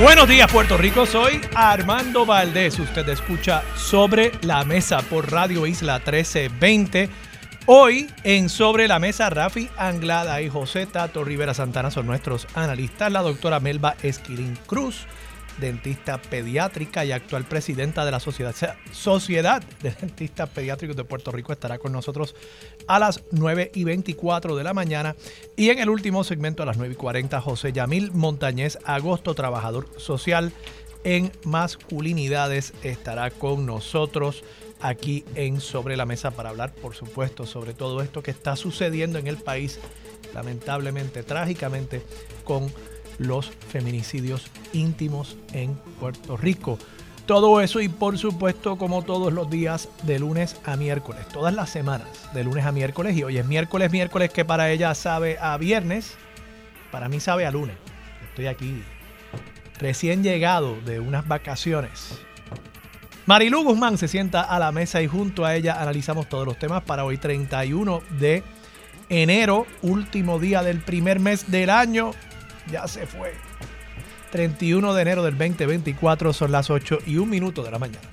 Buenos días Puerto Rico, soy Armando Valdés. Usted escucha Sobre la Mesa por Radio Isla 1320. Hoy en Sobre la Mesa, Rafi Anglada y José Tato Rivera Santana son nuestros analistas. La doctora Melba Esquilín Cruz dentista pediátrica y actual presidenta de la Sociedad, Sociedad de Dentistas Pediátricos de Puerto Rico, estará con nosotros a las 9 y 24 de la mañana. Y en el último segmento a las 9 y 40, José Yamil Montañez Agosto, trabajador social en masculinidades, estará con nosotros aquí en Sobre la Mesa para hablar, por supuesto, sobre todo esto que está sucediendo en el país, lamentablemente, trágicamente, con los feminicidios íntimos en Puerto Rico. Todo eso y por supuesto como todos los días de lunes a miércoles, todas las semanas de lunes a miércoles y hoy es miércoles, miércoles que para ella sabe a viernes, para mí sabe a lunes. Estoy aquí recién llegado de unas vacaciones. Marilu Guzmán se sienta a la mesa y junto a ella analizamos todos los temas para hoy 31 de enero, último día del primer mes del año ya se fue. 31 de enero del 2024 son las 8 y un minuto de la mañana.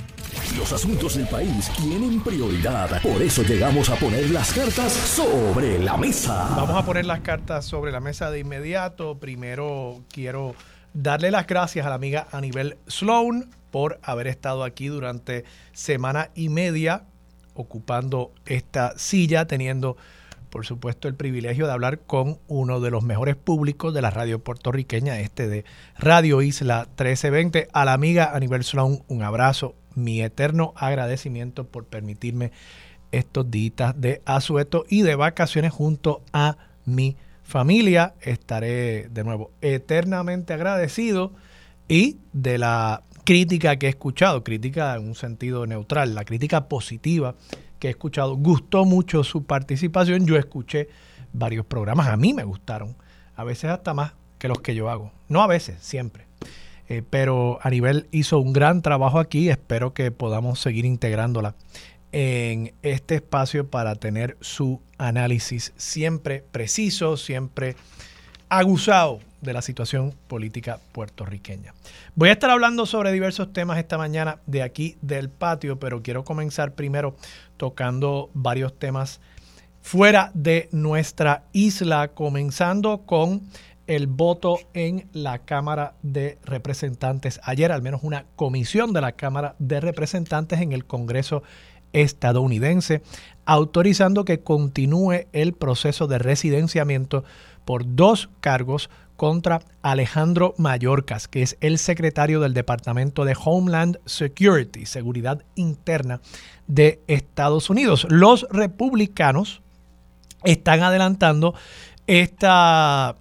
Los asuntos del país tienen prioridad, por eso llegamos a poner las cartas sobre la mesa. Vamos a poner las cartas sobre la mesa de inmediato. Primero quiero darle las gracias a la amiga Anibel Sloan por haber estado aquí durante semana y media ocupando esta silla, teniendo por supuesto, el privilegio de hablar con uno de los mejores públicos de la radio puertorriqueña, este de Radio Isla 1320. A la amiga Anibel Sloan, un abrazo, mi eterno agradecimiento por permitirme estos días de asueto y de vacaciones junto a mi familia. Estaré de nuevo eternamente agradecido y de la crítica que he escuchado, crítica en un sentido neutral, la crítica positiva he escuchado. Gustó mucho su participación. Yo escuché varios programas. A mí me gustaron. A veces hasta más que los que yo hago. No a veces, siempre. Eh, pero a nivel hizo un gran trabajo aquí. Espero que podamos seguir integrándola en este espacio para tener su análisis siempre preciso, siempre aguzado de la situación política puertorriqueña. Voy a estar hablando sobre diversos temas esta mañana de aquí del patio, pero quiero comenzar primero tocando varios temas fuera de nuestra isla, comenzando con el voto en la Cámara de Representantes. Ayer al menos una comisión de la Cámara de Representantes en el Congreso estadounidense autorizando que continúe el proceso de residenciamiento por dos cargos contra Alejandro Mayorkas, que es el secretario del Departamento de Homeland Security, Seguridad Interna de Estados Unidos. Los republicanos están adelantando esta,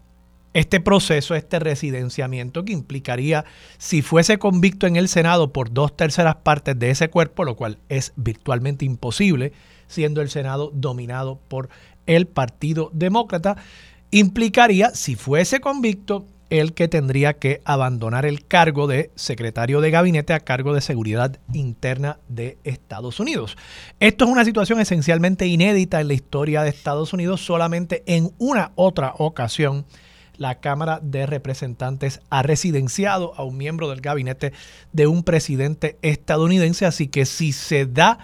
este proceso, este residenciamiento que implicaría, si fuese convicto en el Senado por dos terceras partes de ese cuerpo, lo cual es virtualmente imposible, siendo el Senado dominado por el Partido Demócrata, implicaría, si fuese convicto, el que tendría que abandonar el cargo de secretario de gabinete a cargo de seguridad interna de Estados Unidos. Esto es una situación esencialmente inédita en la historia de Estados Unidos. Solamente en una otra ocasión la Cámara de Representantes ha residenciado a un miembro del gabinete de un presidente estadounidense. Así que si se da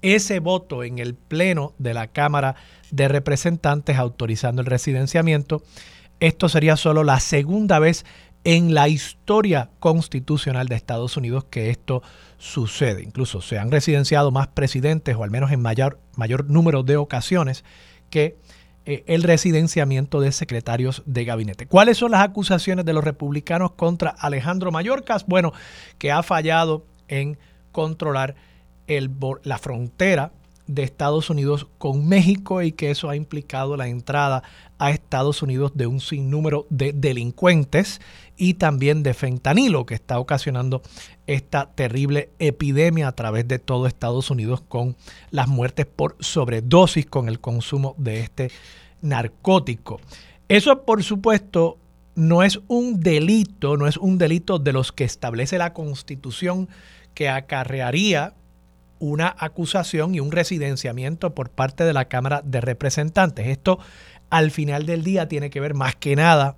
ese voto en el Pleno de la Cámara de Representantes autorizando el residenciamiento. Esto sería solo la segunda vez en la historia constitucional de Estados Unidos que esto sucede. Incluso se han residenciado más presidentes, o al menos en mayor, mayor número de ocasiones, que eh, el residenciamiento de secretarios de gabinete. ¿Cuáles son las acusaciones de los republicanos contra Alejandro Mayorkas? Bueno, que ha fallado en controlar el, la frontera de Estados Unidos con México y que eso ha implicado la entrada a Estados Unidos de un sinnúmero de delincuentes y también de fentanilo que está ocasionando esta terrible epidemia a través de todo Estados Unidos con las muertes por sobredosis con el consumo de este narcótico. Eso por supuesto no es un delito, no es un delito de los que establece la Constitución que acarrearía una acusación y un residenciamiento por parte de la Cámara de Representantes. Esto al final del día tiene que ver más que nada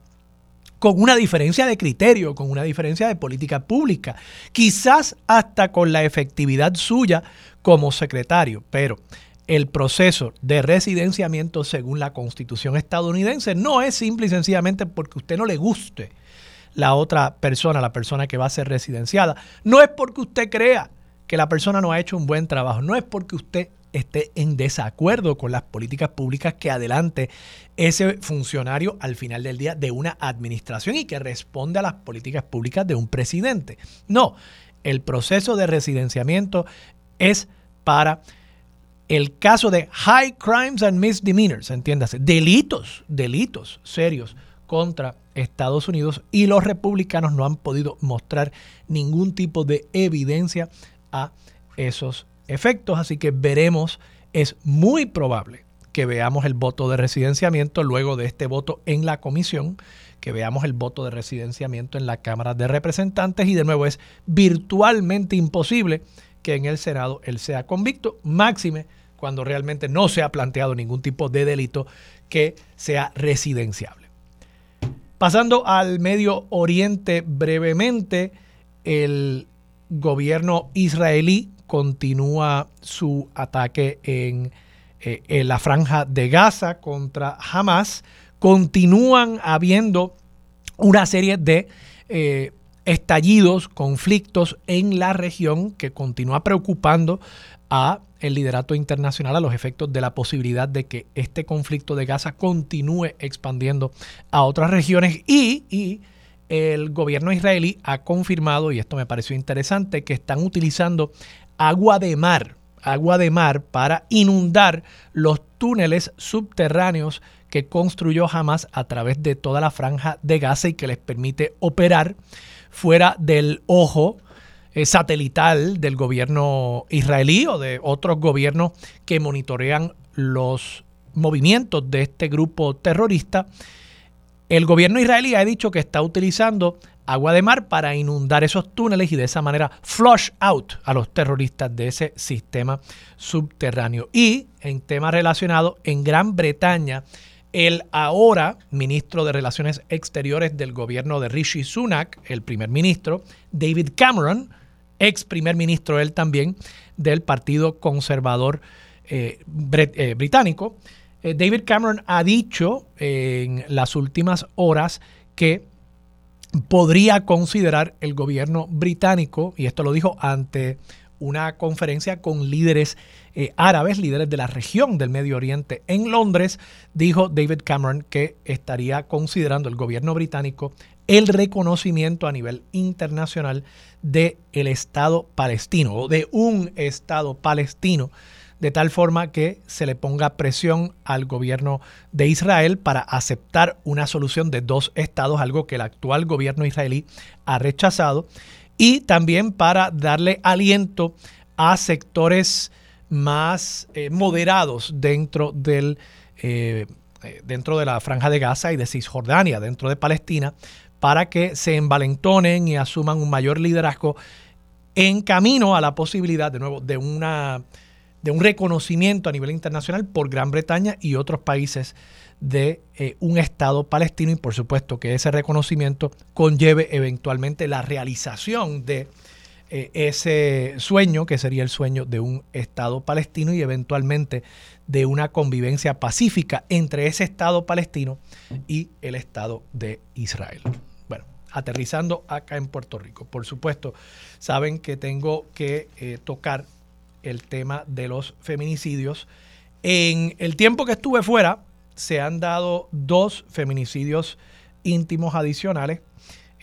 con una diferencia de criterio, con una diferencia de política pública, quizás hasta con la efectividad suya como secretario, pero el proceso de residenciamiento según la constitución estadounidense no es simple y sencillamente porque usted no le guste la otra persona, la persona que va a ser residenciada. No es porque usted crea que la persona no ha hecho un buen trabajo, no es porque usted esté en desacuerdo con las políticas públicas que adelante ese funcionario al final del día de una administración y que responde a las políticas públicas de un presidente. No, el proceso de residenciamiento es para el caso de high crimes and misdemeanors, entiéndase, delitos, delitos serios contra Estados Unidos y los republicanos no han podido mostrar ningún tipo de evidencia a esos efectos, así que veremos, es muy probable que veamos el voto de residenciamiento luego de este voto en la comisión, que veamos el voto de residenciamiento en la Cámara de Representantes y de nuevo es virtualmente imposible que en el Senado él sea convicto, máxime cuando realmente no se ha planteado ningún tipo de delito que sea residenciable. Pasando al Medio Oriente brevemente, el gobierno israelí continúa su ataque en, eh, la franja de Gaza contra Hamas. Continúan habiendo una serie de eh, estallidos, conflictos en la región que continúa preocupando a el liderato internacional a los efectos de la posibilidad de que este conflicto de Gaza continúe expandiendo a otras regiones y, y el gobierno israelí ha confirmado, y esto me pareció interesante, que están utilizando agua de mar, agua de mar para inundar los túneles subterráneos que construyó Hamas a través de toda la franja de Gaza y que les permite operar fuera del ojo eh, satelital del gobierno israelí o de otros gobiernos que monitorean los movimientos de este grupo terrorista. El gobierno israelí ha dicho que está utilizando agua de mar para inundar esos túneles y de esa manera flush out a los terroristas de ese sistema subterráneo. Y en tema relacionado, en Gran Bretaña, el ahora ministro de Relaciones Exteriores del gobierno de Rishi Sunak, el primer ministro, David Cameron, ex primer ministro él también del Partido Conservador eh, eh, Británico. Eh, David Cameron ha dicho en las últimas horas que podría considerar el gobierno británico, y esto lo dijo ante una conferencia con líderes árabes, líderes de la región del Medio Oriente en Londres, dijo David Cameron que estaría considerando el gobierno británico el reconocimiento a nivel internacional del el Estado palestino o de un Estado palestino, de tal forma que se le ponga presión al gobierno de Israel para aceptar una solución de dos estados, algo que el actual gobierno israelí ha rechazado, y también para darle aliento a sectores más eh, moderados dentro del eh, eh, dentro de la franja de Gaza y de Cisjordania, dentro de Palestina, para que se envalentonen y asuman un mayor liderazgo en camino a la posibilidad, de nuevo, de, una, de un reconocimiento a nivel internacional por Gran Bretaña y otros países de eh, un Estado palestino y por supuesto que ese reconocimiento conlleve eventualmente la realización de eh, ese sueño, que sería el sueño de un Estado palestino y eventualmente de una convivencia pacífica entre ese Estado palestino y el Estado de Israel aterrizando acá en Puerto Rico. Por supuesto, saben que tengo que eh, tocar el tema de los feminicidios. En el tiempo que estuve fuera, se han dado dos feminicidios íntimos adicionales.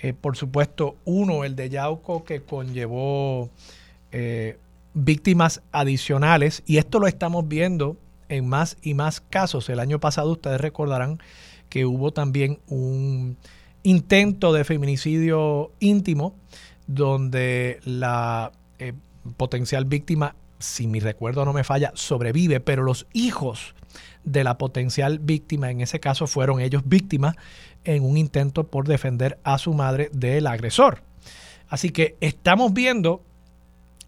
Eh, por supuesto, uno, el de Yauco, que conllevó eh, víctimas adicionales y esto lo estamos viendo en más y más casos. El año pasado ustedes recordarán que hubo también un intento de feminicidio íntimo donde la eh, potencial víctima, si mi recuerdo no me falla, sobrevive, pero los hijos de la potencial víctima, en ese caso fueron ellos víctimas en un intento por defender a su madre del agresor. Así que estamos viendo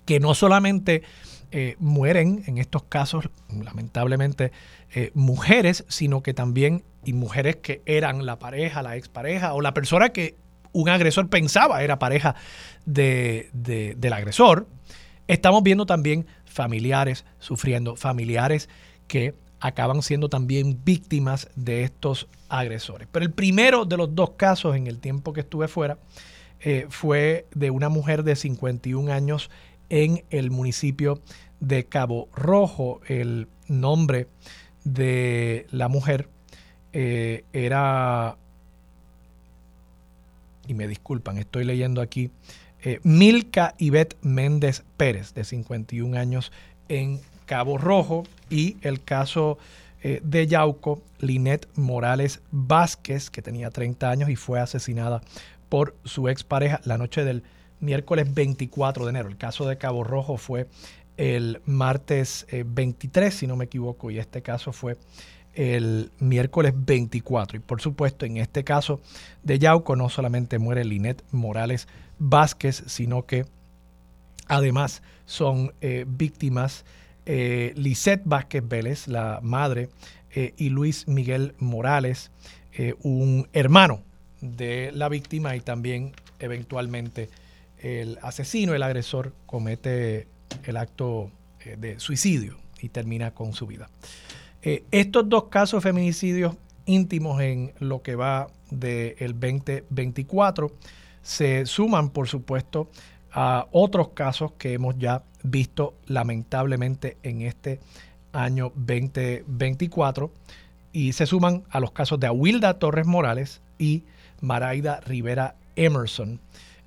que no solamente eh, mueren en estos casos, lamentablemente, eh, mujeres, sino que también mujeres que eran la pareja, la expareja o la persona que un agresor pensaba era pareja de, del agresor. Estamos viendo también familiares sufriendo, familiares que acaban siendo también víctimas de estos agresores. Pero el primero de los dos casos en el tiempo que estuve fuera eh, fue de una mujer de 51 años en el municipio de Cabo Rojo. El nombre de la mujer eh, era, y me disculpan, estoy leyendo aquí, eh, Milka Ivette Méndez Pérez, de 51 años, en Cabo Rojo, y el caso eh, de Yauco, Linet Morales Vázquez, que tenía 30 años y fue asesinada por su expareja la noche del miércoles 24 de enero. El caso de Cabo Rojo fue el martes 23, si no me equivoco, y este caso fue el miércoles 24. Y por supuesto, en este caso de Yauco no solamente muere Linet Morales Vázquez, sino que además son eh, víctimas eh, Lisette Vázquez Vélez, la madre, eh, y Luis Miguel Morales, un hermano de la víctima y también eventualmente el asesino, el agresor, comete el acto de suicidio y termina con su vida. Eh, estos dos casos de feminicidios íntimos en lo que va del 2024 se suman, por supuesto, a otros casos que hemos ya visto lamentablemente en este año 2024 y se suman a los casos de Awilda Torres Morales y Maraida Rivera Emerson.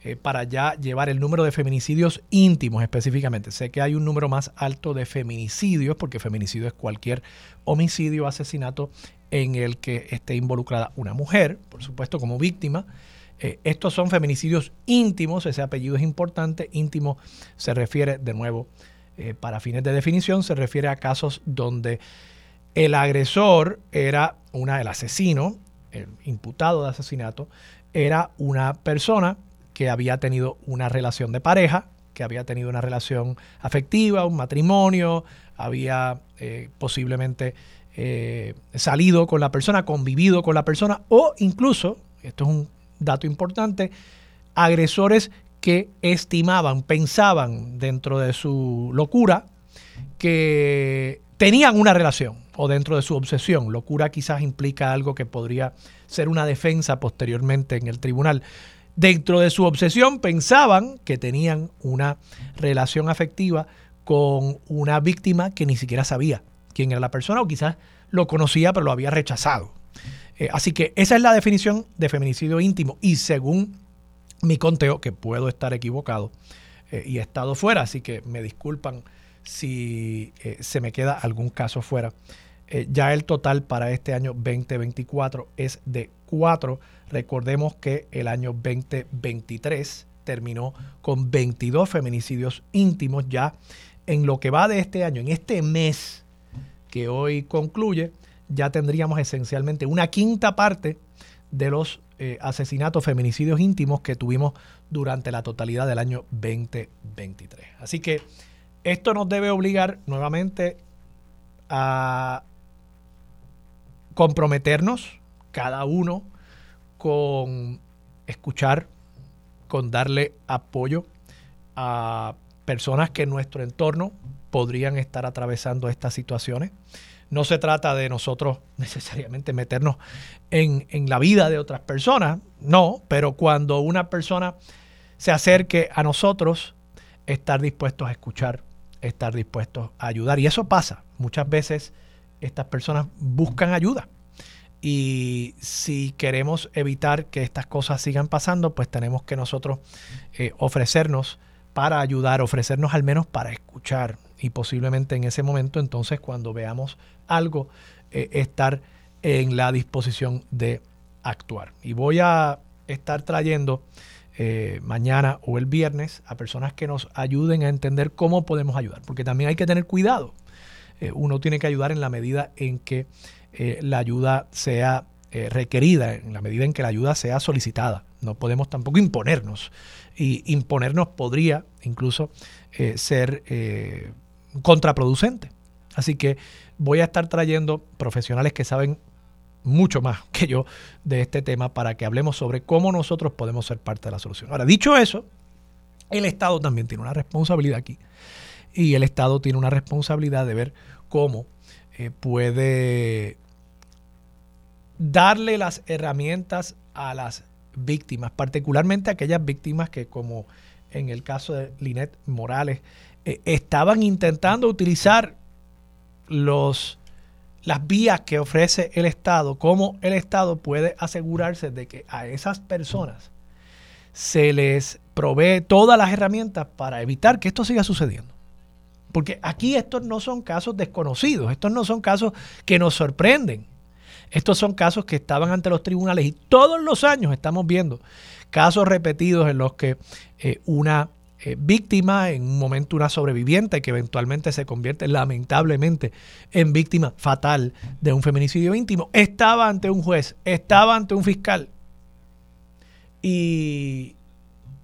Eh, para ya llevar el número de feminicidios íntimos específicamente. Sé que hay un número más alto de feminicidios, porque feminicidio es cualquier homicidio asesinato en el que esté involucrada una mujer, por supuesto, como víctima. Eh, estos son feminicidios íntimos, ese apellido es importante. Íntimo se refiere, de nuevo, eh, para fines de definición, se refiere a casos donde el agresor era una, el asesino, el imputado de asesinato, era una persona que había tenido una relación de pareja, que había tenido una relación afectiva, un matrimonio, había eh, posiblemente eh, salido con la persona, convivido con la persona o incluso, esto es un dato importante, agresores que estimaban, pensaban dentro de su locura que tenían una relación o dentro de su obsesión. Locura quizás implica algo que podría ser una defensa posteriormente en el tribunal dentro de su obsesión pensaban que tenían una relación afectiva con una víctima que ni siquiera sabía quién era la persona o quizás lo conocía pero lo había rechazado. Eh, así que esa es la definición de feminicidio íntimo y según mi conteo, que puedo estar equivocado eh, y he estado fuera, así que me disculpan si eh, se me queda algún caso fuera. ya el total para este año 2024 es de cuatro Recordemos que el año 2023 terminó con 22 feminicidios íntimos ya en lo que va de este año, en este mes que hoy concluye, ya tendríamos esencialmente una quinta parte de los eh, asesinatos, feminicidios íntimos que tuvimos durante la totalidad del año 2023. Así que esto nos debe obligar nuevamente a comprometernos cada uno con escuchar, con darle apoyo a personas que en nuestro entorno podrían estar atravesando estas situaciones. No se trata de nosotros necesariamente meternos en, en, la vida de otras personas, no, pero cuando una persona se acerque a nosotros, estar dispuestos a escuchar, estar dispuestos a ayudar. Y eso pasa. Muchas veces estas personas buscan ayuda y si queremos evitar que estas cosas sigan pasando, pues tenemos que nosotros eh, ofrecernos para ayudar, ofrecernos al menos para escuchar y posiblemente en ese momento entonces cuando veamos algo eh, estar en la disposición de actuar. Y voy a estar trayendo eh, mañana o el viernes a personas que nos ayuden a entender cómo podemos ayudar, porque también hay que tener cuidado. Uno tiene que ayudar en la medida en que la ayuda sea requerida, en la medida en que la ayuda sea solicitada. No podemos tampoco imponernos. Y imponernos podría incluso ser contraproducente. Así que voy a estar trayendo profesionales que saben mucho más que yo de este tema para que hablemos sobre cómo nosotros podemos ser parte de la solución. Ahora, dicho eso, el Estado también tiene una responsabilidad aquí. Y el Estado tiene una responsabilidad de ver cómo eh, puede darle las herramientas a las víctimas, particularmente aquellas víctimas que, como en el caso de Linet Morales, eh, estaban intentando utilizar los, las vías que ofrece el Estado, cómo el Estado puede asegurarse de que a esas personas se les provee todas las herramientas para evitar que esto siga sucediendo. Porque aquí estos no son casos desconocidos, estos no son casos que nos sorprenden. Estos son casos que estaban ante los tribunales y todos los años estamos viendo casos repetidos en los que eh, una eh, víctima, en un momento una sobreviviente que eventualmente se convierte lamentablemente en víctima fatal de un feminicidio íntimo, estaba ante un juez, estaba ante un fiscal y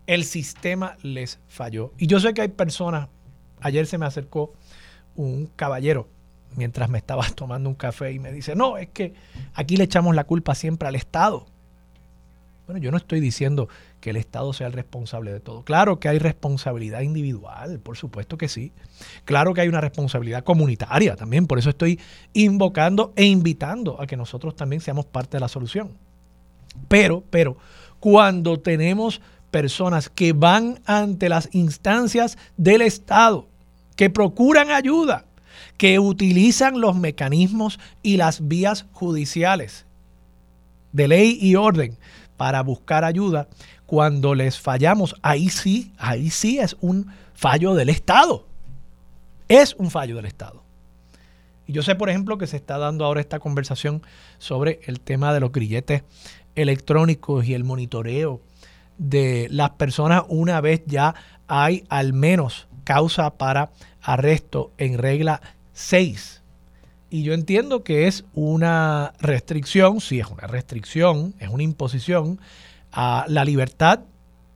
el sistema les falló. Y yo sé que hay personas, ayer se me acercó un caballero mientras me estaba tomando un café y me dice, no, es que aquí le echamos la culpa siempre al Estado. Bueno, yo no estoy diciendo que el Estado sea el responsable de todo. Claro que hay responsabilidad individual, por supuesto que sí. Claro que hay una responsabilidad comunitaria también, por eso estoy invocando e invitando a que nosotros también seamos parte de la solución. Pero, pero, cuando tenemos personas que van ante las instancias del Estado, que procuran ayuda, que utilizan los mecanismos y las vías judiciales de ley y orden para buscar ayuda, cuando les fallamos, ahí sí, ahí sí es un fallo del Estado. Es un fallo del Estado. Y yo sé, por ejemplo, que se está dando ahora esta conversación sobre el tema de los grilletes electrónicos y el monitoreo de las personas una vez ya hay al menos causa para arresto en regla 6. Y yo entiendo que es una restricción, sí es una restricción, es una imposición a la libertad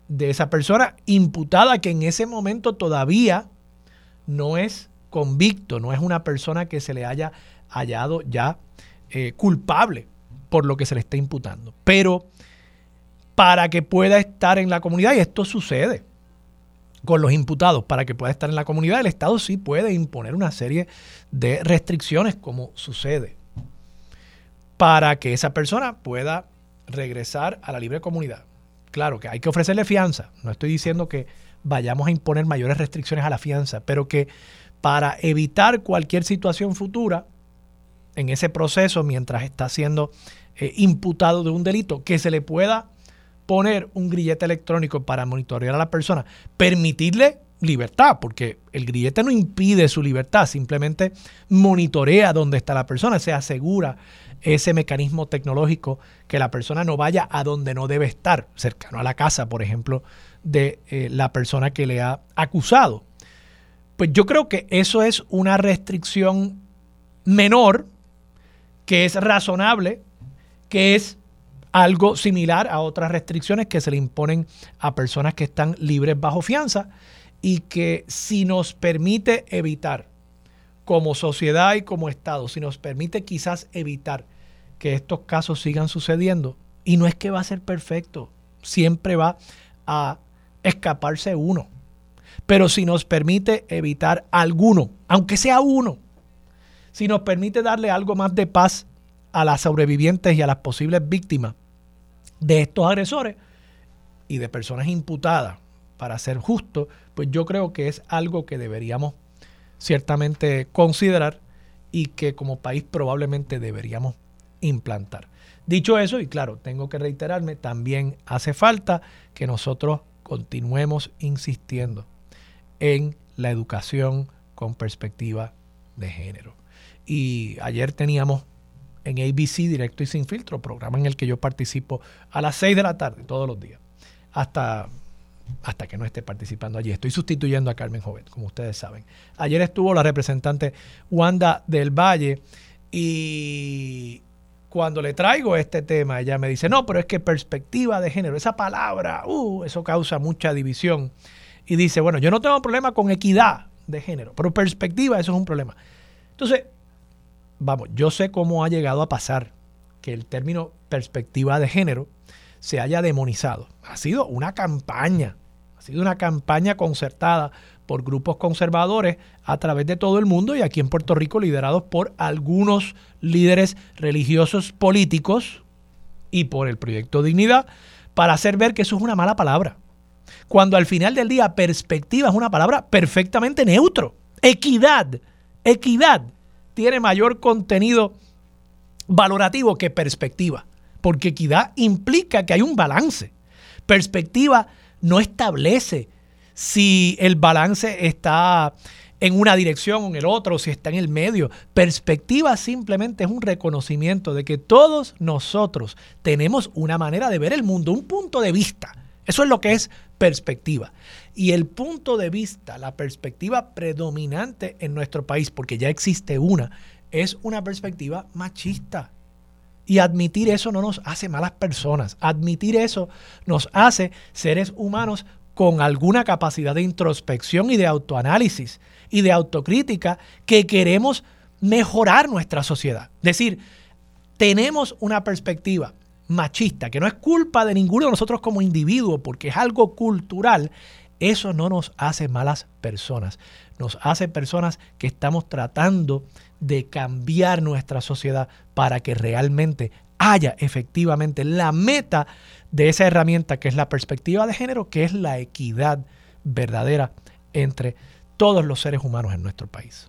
de esa persona imputada que en ese momento todavía no es convicto, no es una persona que se le haya hallado ya eh, culpable por lo que se le está imputando. Pero para que pueda estar en la comunidad, y esto sucede con los imputados, para que pueda estar en la comunidad, el Estado sí puede imponer una serie de restricciones, como sucede, para que esa persona pueda regresar a la libre comunidad. Claro que hay que ofrecerle fianza. No estoy diciendo que vayamos a imponer mayores restricciones a la fianza, pero que para evitar cualquier situación futura en ese proceso, mientras está siendo eh, imputado de un delito, que se le pueda poner un grillete electrónico para monitorear a la persona, permitirle libertad, porque el grillete no impide su libertad, simplemente monitorea dónde está la persona, se asegura ese mecanismo tecnológico que la persona no vaya a donde no debe estar, cercano a la casa, por ejemplo, de eh, la persona que le ha acusado. Pues yo creo que eso es una restricción menor, que es razonable, que es algo similar a otras restricciones que se le imponen a personas que están libres bajo fianza y que si nos permite evitar como sociedad y como Estado, si nos permite quizás evitar que estos casos sigan sucediendo, y no es que va a ser perfecto, siempre va a escaparse uno, pero si nos permite evitar alguno, aunque sea uno, si nos permite darle algo más de paz a las sobrevivientes y a las posibles víctimas de estos agresores y de personas imputadas, para ser justo, pues yo creo que es algo que deberíamos ciertamente considerar y que como país probablemente deberíamos implantar. Dicho eso, y claro, tengo que reiterarme, también hace falta que nosotros continuemos insistiendo en la educación con perspectiva de género. Y ayer teníamos en ABC Directo y Sin Filtro, programa en el que yo participo a las 6 de la tarde todos los días, hasta, hasta que no esté participando allí. Estoy sustituyendo a Carmen Jovet, como ustedes saben. Ayer estuvo la representante Wanda del Valle y cuando le traigo este tema, ella me dice, no, pero es que perspectiva de género, esa palabra, uh, eso causa mucha división. Y dice, bueno, yo no tengo problema con equidad de género, pero perspectiva, eso es un problema. Entonces, vamos, yo sé cómo ha llegado a pasar que el término perspectiva de género se haya demonizado. Ha sido una campaña, ha sido una campaña concertada por grupos conservadores a través de todo el mundo y aquí en Puerto Rico liderados por algunos líderes religiosos políticos y por el proyecto Dignidad para hacer ver que eso es una mala palabra. Cuando al final del día perspectiva es una palabra perfectamente neutro. Equidad, equidad tiene mayor contenido valorativo que perspectiva, porque equidad implica que hay un balance. Perspectiva no establece si el balance está en una dirección o en el otro, si está en el medio. Perspectiva simplemente es un reconocimiento de que todos nosotros tenemos una manera de ver el mundo, un punto de vista. Eso es lo que es perspectiva. Y el punto de vista, la perspectiva predominante en nuestro país, porque ya existe una, es una perspectiva machista. Y admitir eso no nos hace malas personas. Admitir eso nos hace seres humanos con alguna capacidad de introspección y de autoanálisis y de autocrítica que queremos mejorar nuestra sociedad. Es decir, tenemos una perspectiva machista, que no es culpa de ninguno de nosotros como individuo, porque es algo cultural, eso no nos hace malas personas. Nos hace personas que estamos tratando de cambiar nuestra sociedad para que realmente haya efectivamente la meta de esa herramienta que es la perspectiva de género, que es la equidad verdadera entre todos los seres humanos en nuestro país.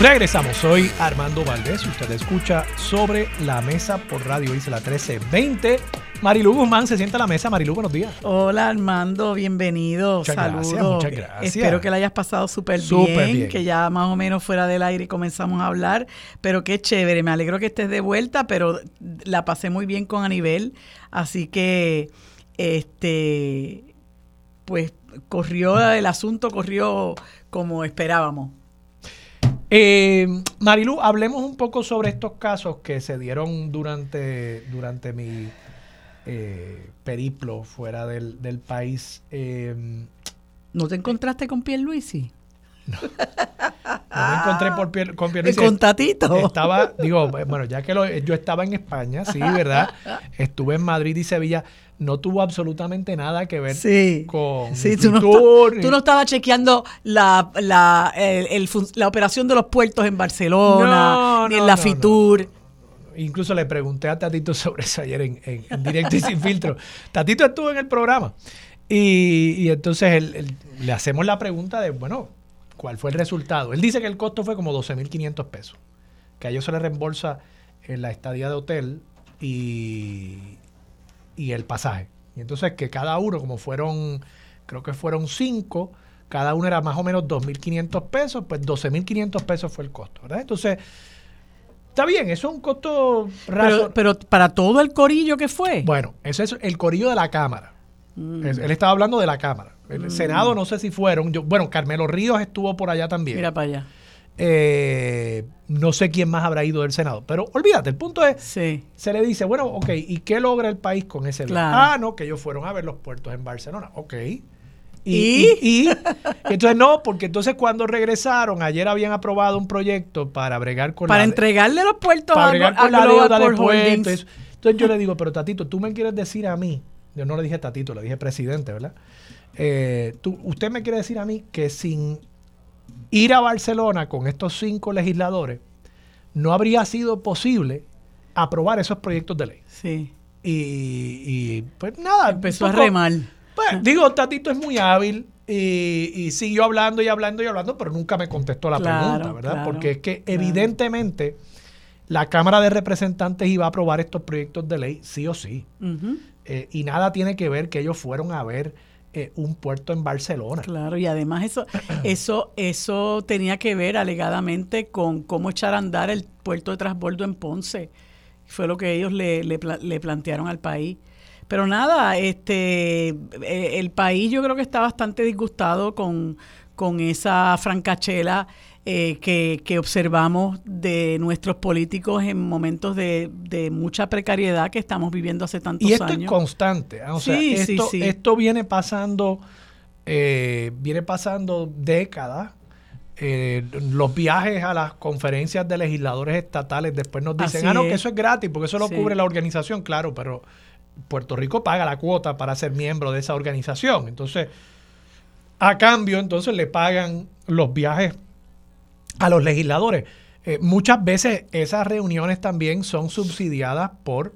Regresamos, soy Armando Valdés. Usted escucha sobre la mesa por Radio Isla 1320. Marilu Guzmán se sienta a la mesa. Marilu, buenos días. Hola Armando, bienvenido. Muchas Saludos. gracias, muchas gracias. Espero que la hayas pasado súper Súper bien, bien. que ya más o menos fuera del aire comenzamos a hablar, pero qué chévere, me alegro que estés de vuelta, pero la pasé muy bien con Anibel, así que este pues corrió el asunto corrió como esperábamos. Eh, Marilu, hablemos un poco sobre estos casos que se dieron durante, durante mi eh, periplo fuera del, del país. Eh, ¿No te encontraste con Pierluisi? no me encontré por Pier- con Pierluisi. Con Tatito. Estaba, digo, bueno, ya que lo- yo estaba en España, sí, ¿verdad? Estuve en Madrid y Sevilla. No tuvo absolutamente nada que ver Sí, con sí tú, no Fitur, esta- ni- tú no estabas chequeando la, la, el- el la operación de los puertos en Barcelona, No, ni no, en la Fitur. Incluso le pregunté a Tatito sobre eso ayer en, en- en directo y sin filtro. Tatito estuvo en el programa. Y, y entonces él- él- le hacemos la pregunta de, bueno, ¿cuál fue el resultado? Él dice que el costo fue como 12.500 pesos. Que a ellos se les reembolsa en la estadía de hotel y, y el pasaje. Y entonces que cada uno, como fueron, creo que fueron cinco, cada uno era más o menos 2.500 pesos, pues 12.500 pesos fue el costo, ¿verdad? Entonces, está bien, eso es un costo razo- Pero, pero para todo el corillo que fue. Bueno, ese es el corillo de la Cámara. Mm. Él estaba hablando de la Cámara. El Senado no sé si fueron. Yo, bueno, Carmelo Ríos estuvo por allá también. Mira para allá. Eh, no sé quién más habrá ido del Senado. Pero olvídate, el punto es, Sí. se le dice, bueno, ok, ¿y qué logra el país con ese? Claro. Ah, no, que ellos fueron a ver los puertos en Barcelona. Ok. Y, ¿Y? y- y- entonces no, porque entonces cuando regresaron, ayer habían aprobado un proyecto para bregar con Para la... entregarle los puertos para a, bregar a con la Global deuda de puertos. Entonces yo le digo, pero Tatito, tú me quieres decir a mí, yo no le dije Tatito, le dije presidente, ¿verdad? Eh, tú, usted me quiere decir a mí que sin ir a Barcelona con estos cinco legisladores, no habría sido posible aprobar esos proyectos de ley. Sí. Y, pues nada. Empezó a remar. Pues, digo, Tatito es muy hábil y, siguió hablando y hablando y hablando, pero nunca me contestó la pregunta, ¿verdad? Porque es que evidentemente la Cámara de Representantes iba a aprobar estos proyectos de ley, sí o sí. Eh, y nada tiene que ver que ellos fueron a ver eh, un puerto en Barcelona. Claro, y además eso, eso, eso tenía que ver alegadamente con cómo echar a andar el puerto de transbordo en Ponce. Fue lo que ellos le, le, le plantearon al país. Pero nada, este, eh, el país yo creo que está bastante disgustado con, con esa francachela eh, que, observamos de nuestros políticos en momentos de, mucha precariedad que estamos viviendo hace tantos años. Y esto es constante. ¿ah? O sea, esto, esto viene pasando, eh, viene pasando décadas. Eh, los viajes a las conferencias de legisladores estatales después nos dicen, ah, no, que eso es gratis, porque eso lo cubre la organización, claro, pero Puerto Rico paga la cuota para ser miembro de esa organización. Entonces, a cambio, entonces le pagan los viajes a los legisladores. Eh, muchas veces esas reuniones también son subsidiadas por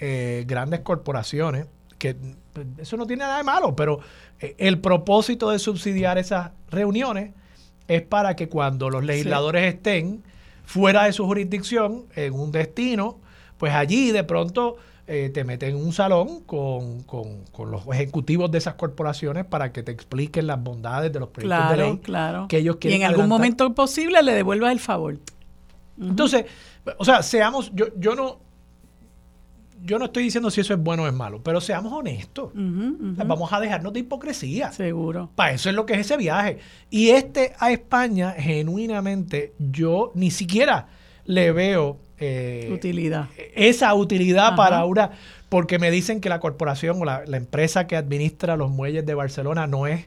eh, grandes corporaciones, que pues, eso no tiene nada de malo, pero eh, el propósito de subsidiar esas reuniones es para que cuando los legisladores estén fuera de su jurisdicción, en un destino, pues allí de pronto eh, te meten en un salón con, los ejecutivos de esas corporaciones para que te expliquen las bondades de los proyectos de ley claro. que ellos quieren. Y en algún momento posible le devuelvas el favor. Entonces, o sea, seamos, yo, yo no, yo no estoy diciendo si eso es bueno o es malo, pero seamos honestos. vamos a dejarnos de hipocresía. Seguro. Para eso es lo que es ese viaje. Y este a España, genuinamente, yo ni siquiera le veo eh, utilidad. Esa utilidad para una, porque me dicen que la corporación o la, empresa que administra los muelles de Barcelona no es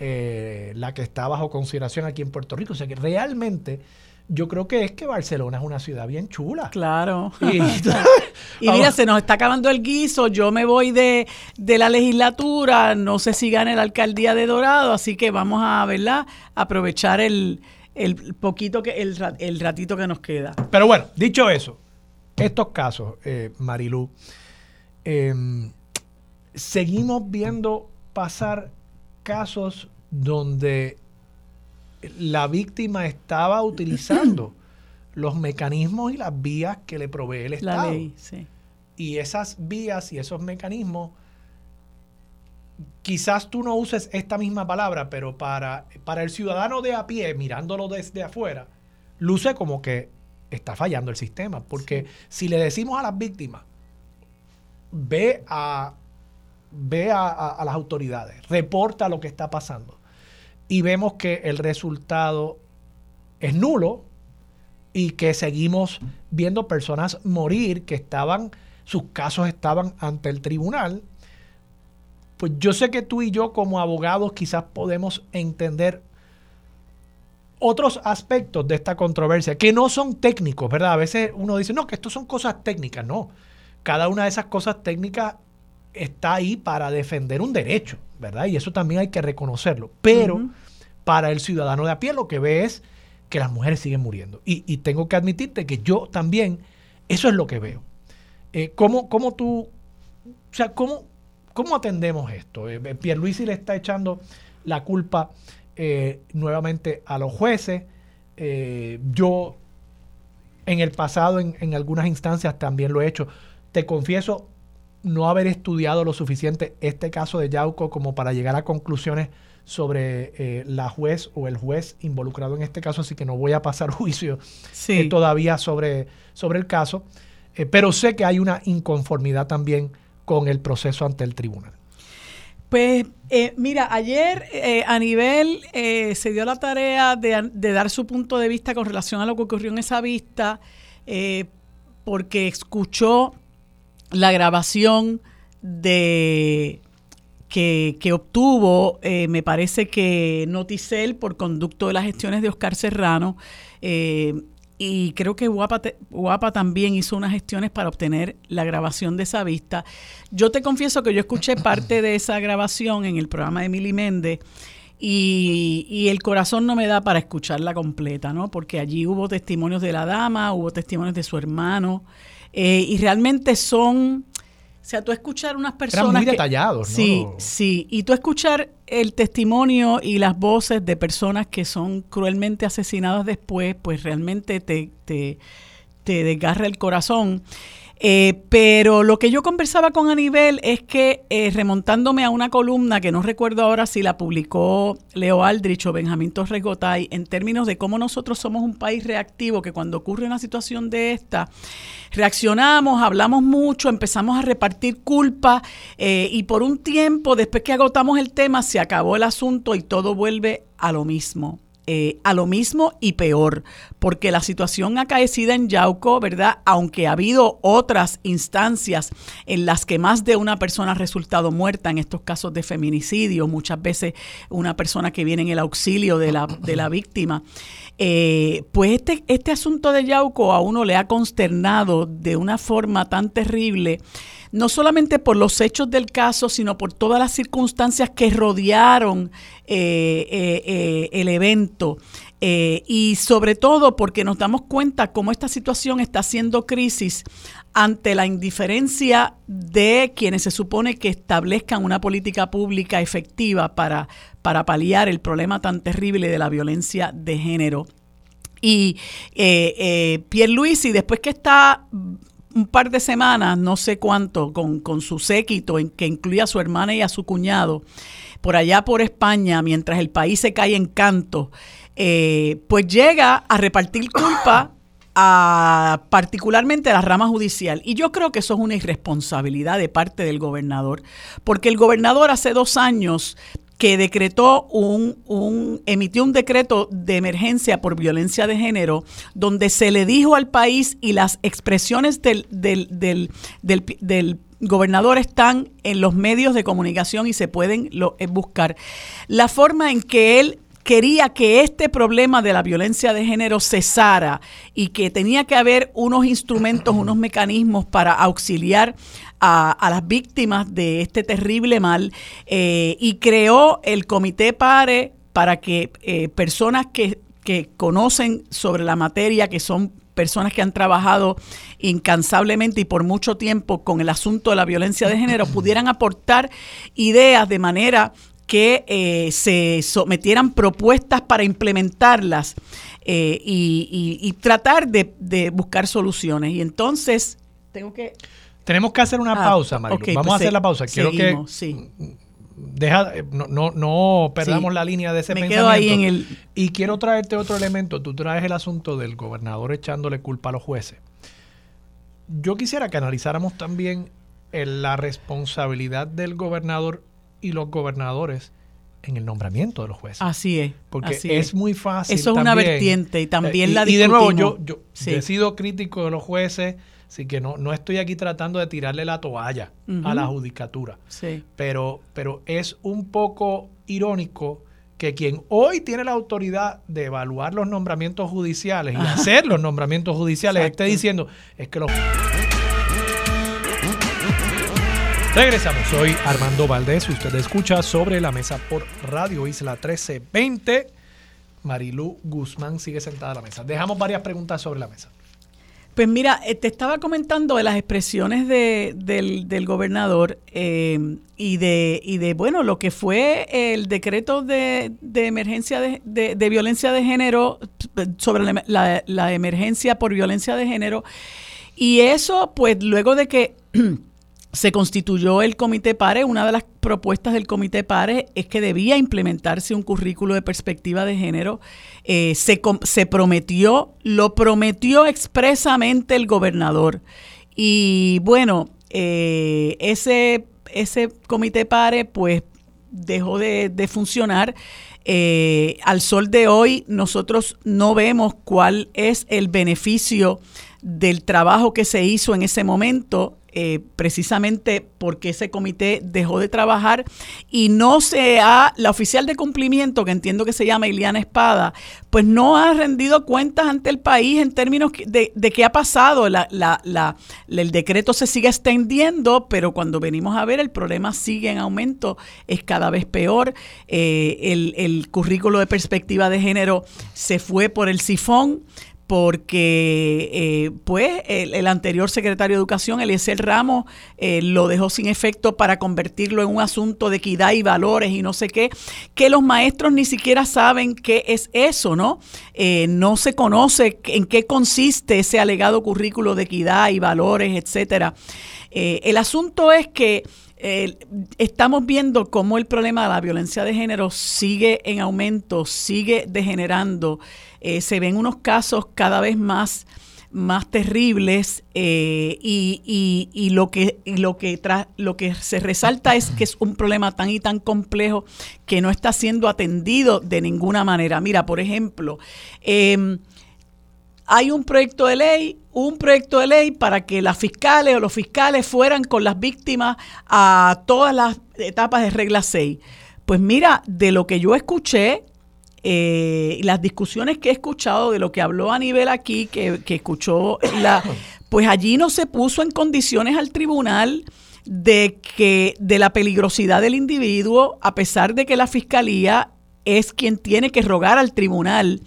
eh, la que está bajo consideración aquí en Puerto Rico. O sea que realmente yo creo que es que Barcelona es una ciudad bien chula. Claro. Y, mira, se nos está acabando el guiso, yo me voy de, de, la legislatura, no sé si gane la alcaldía de Dorado, así que vamos a, ¿verdad? aprovechar el, el poquito que el, el ratito que nos queda. Pero bueno, dicho eso, estos casos, eh, Marilú, em, seguimos viendo pasar casos donde la víctima estaba utilizando los mecanismos y las vías que le provee el Estado. La ley, sí. Y esas vías y esos mecanismos quizás tú no uses esta misma palabra, pero para, para el ciudadano de a pie, mirándolo desde afuera, luce como que está fallando el sistema. Porque si le decimos a las víctimas, ve a, ve a, las autoridades, reporta lo que está pasando, y vemos que el resultado es nulo y que seguimos viendo personas morir que estaban, sus casos estaban ante el tribunal pues yo sé que tú y yo como abogados quizás podemos entender otros aspectos de esta controversia que no son técnicos, ¿verdad? A veces uno dice, no, que esto son cosas técnicas, no. Cada una de esas cosas técnicas está ahí para defender un derecho, ¿verdad? Y eso también hay que reconocerlo. Pero para el ciudadano de a pie lo que ve es que las mujeres siguen muriendo. Y, tengo que admitirte que yo también, eso es lo que veo. Eh, ¿cómo, ¿Cómo tú, o sea, cómo, ¿Cómo atendemos esto? Eh, eh, Pierluisi le está echando la culpa eh, nuevamente a los jueces. yo en el pasado, en, algunas instancias, también lo he hecho. Te confieso no haber estudiado lo suficiente este caso de Yauco como para llegar a conclusiones sobre la juez o el juez involucrado en este caso, así que no voy a pasar juicio todavía sobre, sobre el caso. pero sé que hay una inconformidad también con el proceso ante el tribunal? Pues eh, mira, ayer eh, a nivel eh, se dio la tarea de, dar su punto de vista con relación a lo que ocurrió en esa vista, porque escuchó la grabación de que, que obtuvo, me parece que Noticel por conducto de las gestiones de Oscar Serrano y creo que Guapa, también hizo unas gestiones para obtener la grabación de esa vista. Yo te confieso que yo escuché parte de esa grabación en el programa de Mili Méndez y, el corazón no me da para escucharla completa, ¿no? Porque allí hubo testimonios de la dama, hubo testimonios de su hermano, eh, y realmente son, o sea, tú escuchar unas personas... Eran muy detallados, ¿no? Sí, sí, y tú escuchar el testimonio y las voces de personas que son cruelmente asesinadas después, pues realmente te, te, te desgarra el corazón. Eh, pero lo que yo conversaba con Anibel es que eh, remontándome a una columna que no recuerdo ahora si la publicó Leo Aldrich o Benjamín Torres Gotay, en términos de cómo nosotros somos un país reactivo, que cuando ocurre una situación de esta, reaccionamos, hablamos mucho, empezamos a repartir culpa eh, y por un tiempo, después que agotamos el tema, se acabó el asunto y todo vuelve a lo mismo. Eh, a lo mismo y peor, porque la situación acaecida en Yauco, ¿verdad? Aunque ha habido otras instancias en las que más de una persona ha resultado muerta en estos casos de feminicidio, muchas veces una persona que viene en el auxilio de la, de la víctima, eh, pues este, este asunto de Yauco a uno le ha consternado de una forma tan terrible no solamente por los hechos del caso, sino por todas las circunstancias que rodearon eh, eh, eh, el evento. y sobre todo porque nos damos cuenta cómo esta situación está haciendo crisis ante la indiferencia de quienes se supone que establezcan una política pública efectiva para, para paliar el problema tan terrible de la violencia de género. Y eh, Pierre Luis, y después que está un par de semanas, no sé cuánto, con, con su séquito, en, que incluía a su hermana y a su cuñado, por allá por España, mientras el país se cae en canto, eh, pues llega a repartir culpa a particularmente a la rama judicial. Y yo creo que eso es una irresponsabilidad de parte del gobernador, porque el gobernador hace dos años que decretó un, un, emitió un decreto de emergencia por violencia de género, donde se le dijo al país y las expresiones del, del, del, del, gobernador están en los medios de comunicación y se pueden lo, eh, buscar. La forma en que él quería que este problema de la violencia de género cesara y que tenía que haber unos instrumentos, unos mecanismos para auxiliar a, las víctimas de este terrible mal eh, y creó el Comité PARE para que eh, personas que, que conocen sobre la materia, que son personas que han trabajado incansablemente y por mucho tiempo con el asunto de la violencia de género pudieran aportar ideas de manera que eh, se sometieran propuestas para implementarlas y, tratar de, buscar soluciones. Y entonces, tengo que... Tenemos que hacer una ah, pausa, Mario. Vamos a pues hacer la pausa. Quiero que deja, no, no, perdamos la línea de ese Me pensamiento. Quedo ahí en el... Y quiero traerte otro elemento. Tú traes el asunto del gobernador echándole culpa a los jueces. Yo quisiera que analizáramos también la responsabilidad del gobernador y los gobernadores en el nombramiento de los jueces. Así es. Porque es, muy fácil. Eso es una vertiente y también eh, la Y de nuevo, yo, yo he sido crítico de los jueces Así que no, no estoy aquí tratando de tirarle la toalla a la judicatura. Sí. Pero, pero es un poco irónico que quien hoy tiene la autoridad de evaluar los nombramientos judiciales y hacer los nombramientos judiciales esté diciendo es que los... Regresamos, soy Armando Valdés, usted escucha sobre la mesa por Radio Isla 1320. Marilú Guzmán sigue sentada a la mesa. Dejamos varias preguntas sobre la mesa. Pues mira, eh, te estaba comentando de las expresiones de, del, gobernador eh, y, de, y de, bueno, lo que fue el decreto de, de emergencia de, de, violencia de género, sobre la, la emergencia por violencia de género. Y eso, pues luego de que se constituyó el Comité PARE. Una de las propuestas del Comité PARE es que debía implementarse un currículo de perspectiva de género. Eh, se, prometió, lo prometió expresamente el gobernador. Y bueno, eh, ese, ese Comité PARE pues dejó de, funcionar. Eh, al sol de hoy nosotros no vemos cuál es el beneficio del trabajo que se hizo en ese momento eh, precisamente porque ese comité dejó de trabajar y no se ha, la oficial de cumplimiento, que entiendo que se llama Iliana Espada, pues no ha rendido cuentas ante el país en términos de, de qué ha pasado. La, la, la, el decreto se sigue extendiendo, pero cuando venimos a ver el problema sigue en aumento, es cada vez peor. Eh, el, el currículo de perspectiva de género se fue por el sifón porque eh, pues el, anterior secretario de Educación, Eliezer Ramos, eh, lo dejó sin efecto para convertirlo en un asunto de equidad y valores y no sé qué, que los maestros ni siquiera saben qué es eso, ¿no? Eh, no se conoce en qué consiste ese alegado currículo de equidad y valores, etcétera. el asunto es que estamos viendo cómo el problema de la violencia de género sigue en aumento, sigue degenerando. Eh, se ven unos casos cada vez más más terribles eh, y, y, lo que lo que lo que se resalta es que es un problema tan y tan complejo que no está siendo atendido de ninguna manera. Mira, por ejemplo, em, hay un proyecto de ley, un proyecto de ley para que las fiscales o los fiscales fueran con las víctimas a todas las etapas de regla 6. Pues mira, de lo que yo escuché, eh, las discusiones que he escuchado de lo que habló a nivel aquí, que, que escuchó la, pues allí no se puso en condiciones al tribunal de que de la peligrosidad del individuo, a pesar de que la fiscalía es quien tiene que rogar al tribunal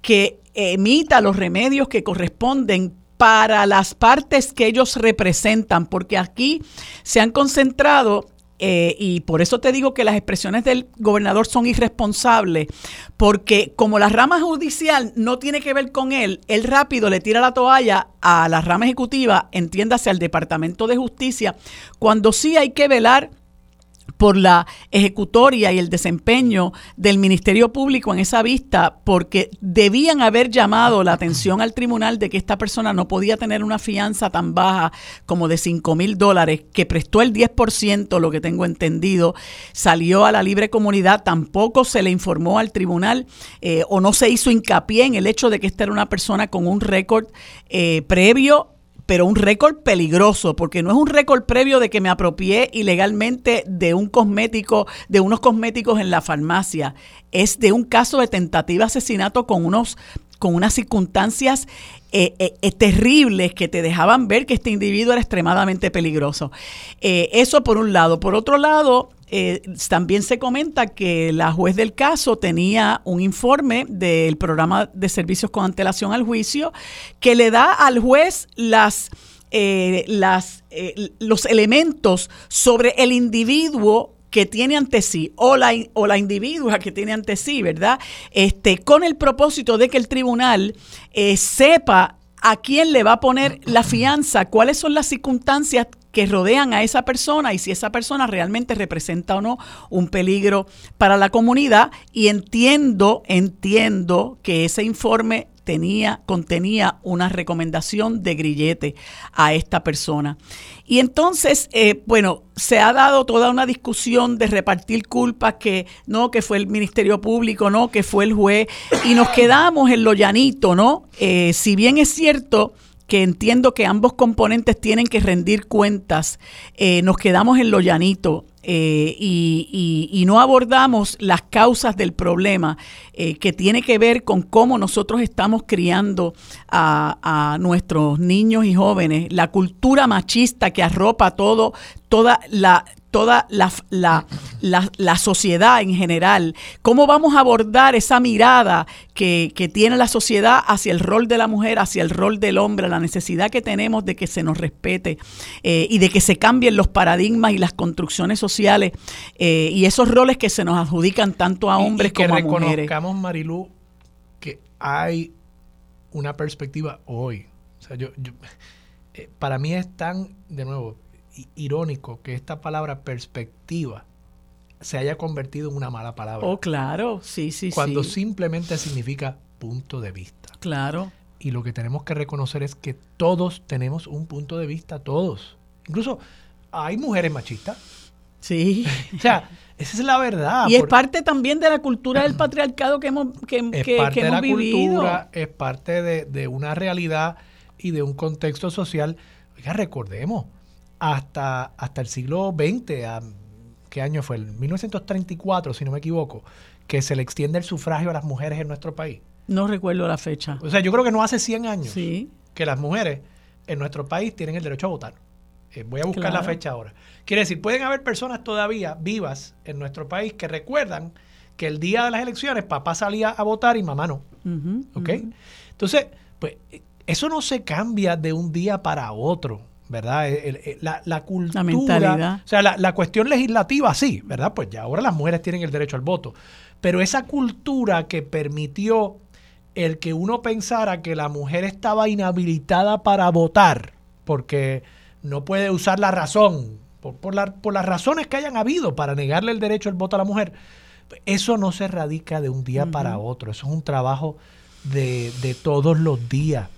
que emita los remedios que corresponden para las partes que ellos representan, porque aquí se han concentrado eh, y por eso te digo que las expresiones del gobernador son irresponsables, porque como la rama judicial no tiene que ver con él, él rápido le tira la toalla a la rama ejecutiva, entiéndase al Departamento de Justicia, cuando sí hay que velar por la ejecutoria y el desempeño del Ministerio Público en esa vista, porque debían haber llamado la atención al tribunal de que esta persona no podía tener una fianza tan baja como de 5 mil dólares, que prestó el 10%, lo que tengo entendido, salió a la libre comunidad, tampoco se le informó al tribunal eh, o no se hizo hincapié en el hecho de que esta era una persona con un récord eh, previo pero un récord peligroso, porque no es un récord previo de que me apropié ilegalmente de un cosmético, de unos cosméticos en la farmacia. Es de un caso de tentativa de asesinato con unos con unas circunstancias eh, eh, eh, terribles que te dejaban ver que este individuo era extremadamente peligroso. eso por un lado. Por otro lado, también se comenta que la juez del caso tenía un informe del programa de servicios con antelación al juicio que le da al juez las... las, los elementos sobre el individuo que tiene ante sí o la, o la individua que tiene ante sí, ¿verdad? Este, con el propósito de que el tribunal eh, sepa a quién le va a poner la fianza, cuáles son las circunstancias que rodean a esa persona y si esa persona realmente representa o no un peligro para la comunidad. Y entiendo, entiendo que ese informe tenía, contenía una recomendación de grillete a esta persona. Y entonces, eh, bueno, se ha dado toda una discusión de repartir culpas, que no, que fue el Ministerio Público, no, que fue el juez, y nos quedamos en lo llanito, ¿no? Eh, si bien es cierto que entiendo que ambos componentes tienen que rendir cuentas, eh, nos quedamos en lo llanito. Eh, y, no abordamos las causas del problema eh, que tiene que ver con cómo nosotros estamos criando a, a, nuestros niños y jóvenes, la cultura machista que arropa todo, toda la, toda la, la, la, sociedad en general, cómo vamos a abordar esa mirada que, que, tiene la sociedad hacia el rol de la mujer, hacia el rol del hombre, la necesidad que tenemos de que se nos respete eh, y de que se cambien los paradigmas y las construcciones sociales eh, y esos roles que se nos adjudican tanto a hombres como a mujeres. Que reconozcamos, Marilú, que hay una perspectiva hoy. O sea, yo, yo eh, para mí es tan, de nuevo, irónico que esta palabra perspectiva se haya convertido en una mala palabra. Oh, claro, sí, sí, Cuando simplemente significa punto de vista. Claro. Y lo que tenemos que reconocer es que todos tenemos un punto de vista, todos. Incluso hay mujeres machistas. Sí. o sea, esa es la verdad. Y es parte también de la cultura del patriarcado que hemos, que, es que, parte de la vivido. Cultura, es parte de, de una realidad y de un contexto social. Oiga, recordemos, hasta, hasta el siglo XX, ¿qué año fue? El 1934, si no me equivoco, que se le extiende el sufragio a las mujeres en nuestro país. No recuerdo la fecha. O sea, yo creo que no hace 100 años que las mujeres en nuestro país tienen el derecho a votar. Eh, voy a buscar la fecha ahora. Quiere decir, pueden haber personas todavía vivas en nuestro país que recuerdan que el día de las elecciones papá salía a votar y mamá no. ¿Ok? Entonces, pues eso no se cambia de un día para otro. ¿Verdad? La, la, cultura, la mentalidad. O sea, la, la, cuestión legislativa sí, ¿verdad? Pues ya ahora las mujeres tienen el derecho al voto. Pero esa cultura que permitió el que uno pensara que la mujer estaba inhabilitada para votar, porque no puede usar la razón, por, por, las razones que hayan habido para negarle el derecho al voto a la mujer, eso no se radica de un día para otro, eso es un trabajo de, de todos los días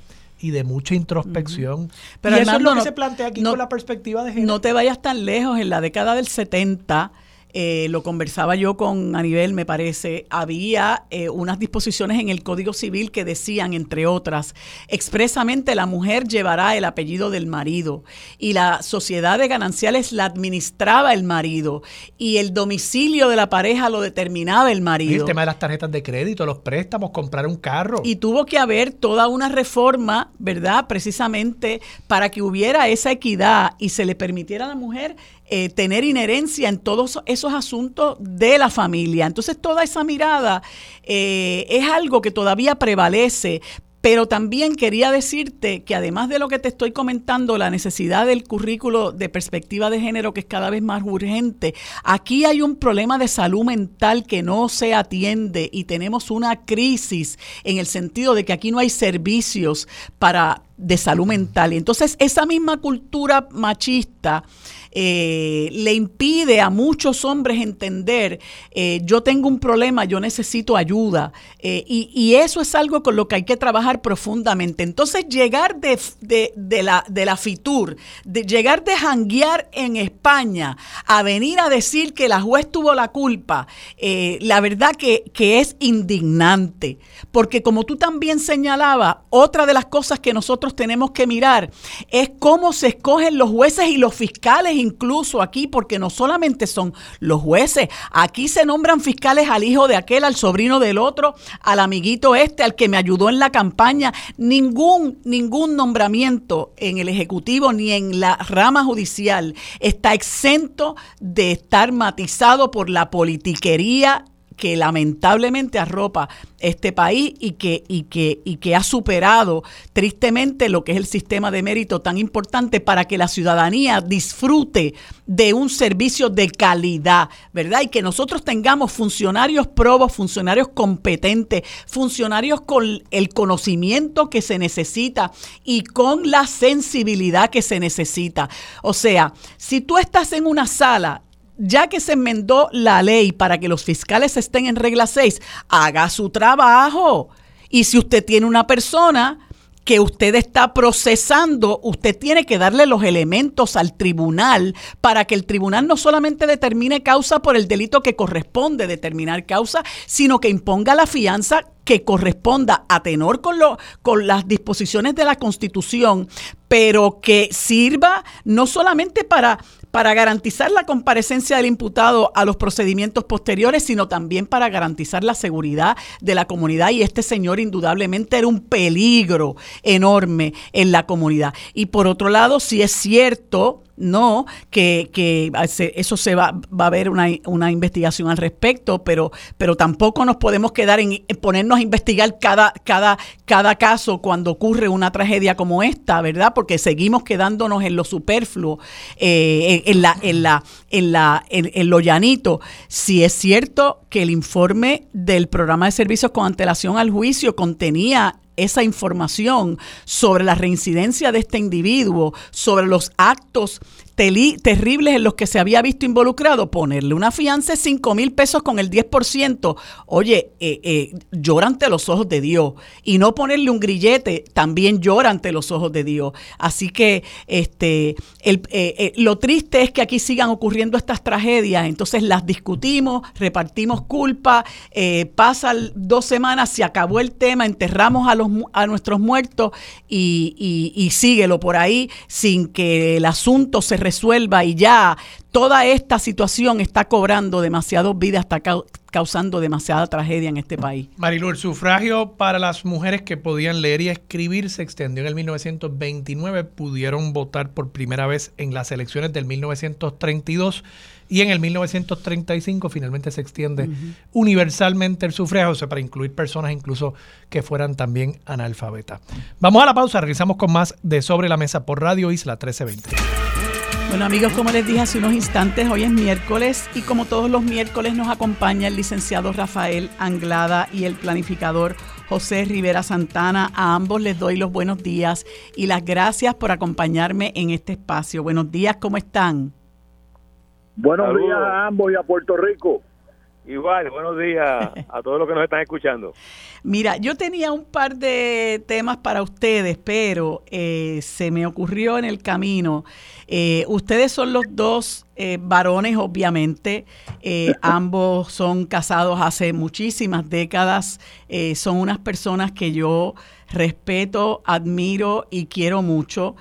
y de mucha introspección. Pero y eso es lo que se plantea aquí con la perspectiva de género. No te vayas tan lejos, en la década del 70 eh, lo conversaba yo con Anibel, me parece, había eh, unas disposiciones en el Código Civil que decían, entre otras, expresamente la mujer llevará el apellido del marido y la sociedad de gananciales la administraba el marido y el domicilio de la pareja lo determinaba el marido. el tema de las tarjetas de crédito, los préstamos, comprar un carro. Y tuvo que haber toda una reforma, ¿verdad? Precisamente para que hubiera esa equidad y se le permitiera a la mujer eh, tener inherencia en todos esos asuntos de la familia. Entonces toda esa mirada eh, es algo que todavía prevalece, pero también quería decirte que además de lo que te estoy comentando, la necesidad del currículo de perspectiva de género que es cada vez más urgente, aquí hay un problema de salud mental que no se atiende y tenemos una crisis en el sentido de que aquí no hay servicios para de salud mental. Y entonces esa misma cultura machista eh, le impide a muchos hombres entender, eh, yo tengo un problema, yo necesito ayuda. Eh, y, eso es algo con lo que hay que trabajar profundamente. Entonces, llegar de, de, la, de la FITUR, de llegar de janguear en España a venir a decir que la juez tuvo la culpa, la verdad que, que es indignante. Porque como tú también señalabas, otra de las cosas que nosotros tenemos que mirar es cómo se escogen los jueces y los fiscales incluso aquí, porque no solamente son los jueces, aquí se nombran fiscales al hijo de aquel, al sobrino del otro, al amiguito este, al que me ayudó en la campaña. Ningún, ningún nombramiento en el Ejecutivo ni en la rama judicial está exento de estar matizado por la politiquería que lamentablemente arropa este país y que, y que, y que ha superado tristemente lo que es el sistema de mérito tan importante para que la ciudadanía disfrute de un servicio de calidad, ¿verdad? Y que nosotros tengamos funcionarios probos, funcionarios competentes, funcionarios con el conocimiento que se necesita y con la sensibilidad que se necesita. O sea, si tú estás en una sala ya que se enmendó la ley para que los fiscales estén en regla 6, haga su trabajo. Y si usted tiene una persona que usted está procesando, usted tiene que darle los elementos al tribunal para que el tribunal no solamente determine causa por el delito que corresponde determinar causa, sino que imponga la fianza que corresponda a tenor con, lo, con las disposiciones de la Constitución, pero que sirva no solamente para para garantizar la comparecencia del imputado a los procedimientos posteriores, sino también para garantizar la seguridad de la comunidad. Y este señor indudablemente era un peligro enorme en la comunidad. Y por otro lado, si es cierto no, que, que eso se va, va a haber una, una, investigación al respecto, pero, pero tampoco nos podemos quedar en, ponernos a investigar cada, cada, cada caso cuando ocurre una tragedia como esta, ¿verdad? Porque seguimos quedándonos en lo superfluo, eh, en, la, en, la, en, la, en, lo llanito. Si es cierto que el informe del programa de servicios con antelación al juicio contenía esa información sobre la reincidencia de este individuo, sobre los actos terribles en los que se había visto involucrado, ponerle una fianza de 5 mil pesos con el 10%, oye, eh, eh, llora ante los ojos de Dios. Y no ponerle un grillete, también llora ante los ojos de Dios. Así que este, eh, lo triste es que aquí sigan ocurriendo estas tragedias, entonces las discutimos, repartimos culpa, pasan dos semanas, se acabó el tema, enterramos a los, a nuestros muertos y, y, síguelo por ahí sin que el asunto se resuelva y ya toda esta situación está cobrando demasiadas vidas, está causando demasiada tragedia en este país. Marilu, el sufragio para las mujeres que podían leer y escribir se extendió en el 1929, pudieron votar por primera vez en las elecciones del 1932 y en el 1935 finalmente se extiende universalmente el sufragio, o sea, para incluir personas incluso que fueran también analfabetas. Vamos a la pausa, regresamos con más de Sobre la Mesa por Radio Isla 1320. Bueno amigos, como les dije hace unos instantes, hoy es miércoles y como todos los miércoles nos acompaña el licenciado Rafael Anglada y el planificador José Rivera Santana. A ambos les doy los buenos días y las gracias por acompañarme en este espacio. Buenos días, ¿cómo están? Buenos días a ambos y a Puerto Rico. Igual, buenos días a todos los que nos están escuchando. Mira, yo tenía un par de temas para ustedes, pero eh, se me ocurrió en el camino. Eh, ustedes son los dos eh, varones, obviamente. ambos son casados hace muchísimas décadas. son unas personas que yo respeto, admiro y quiero mucho.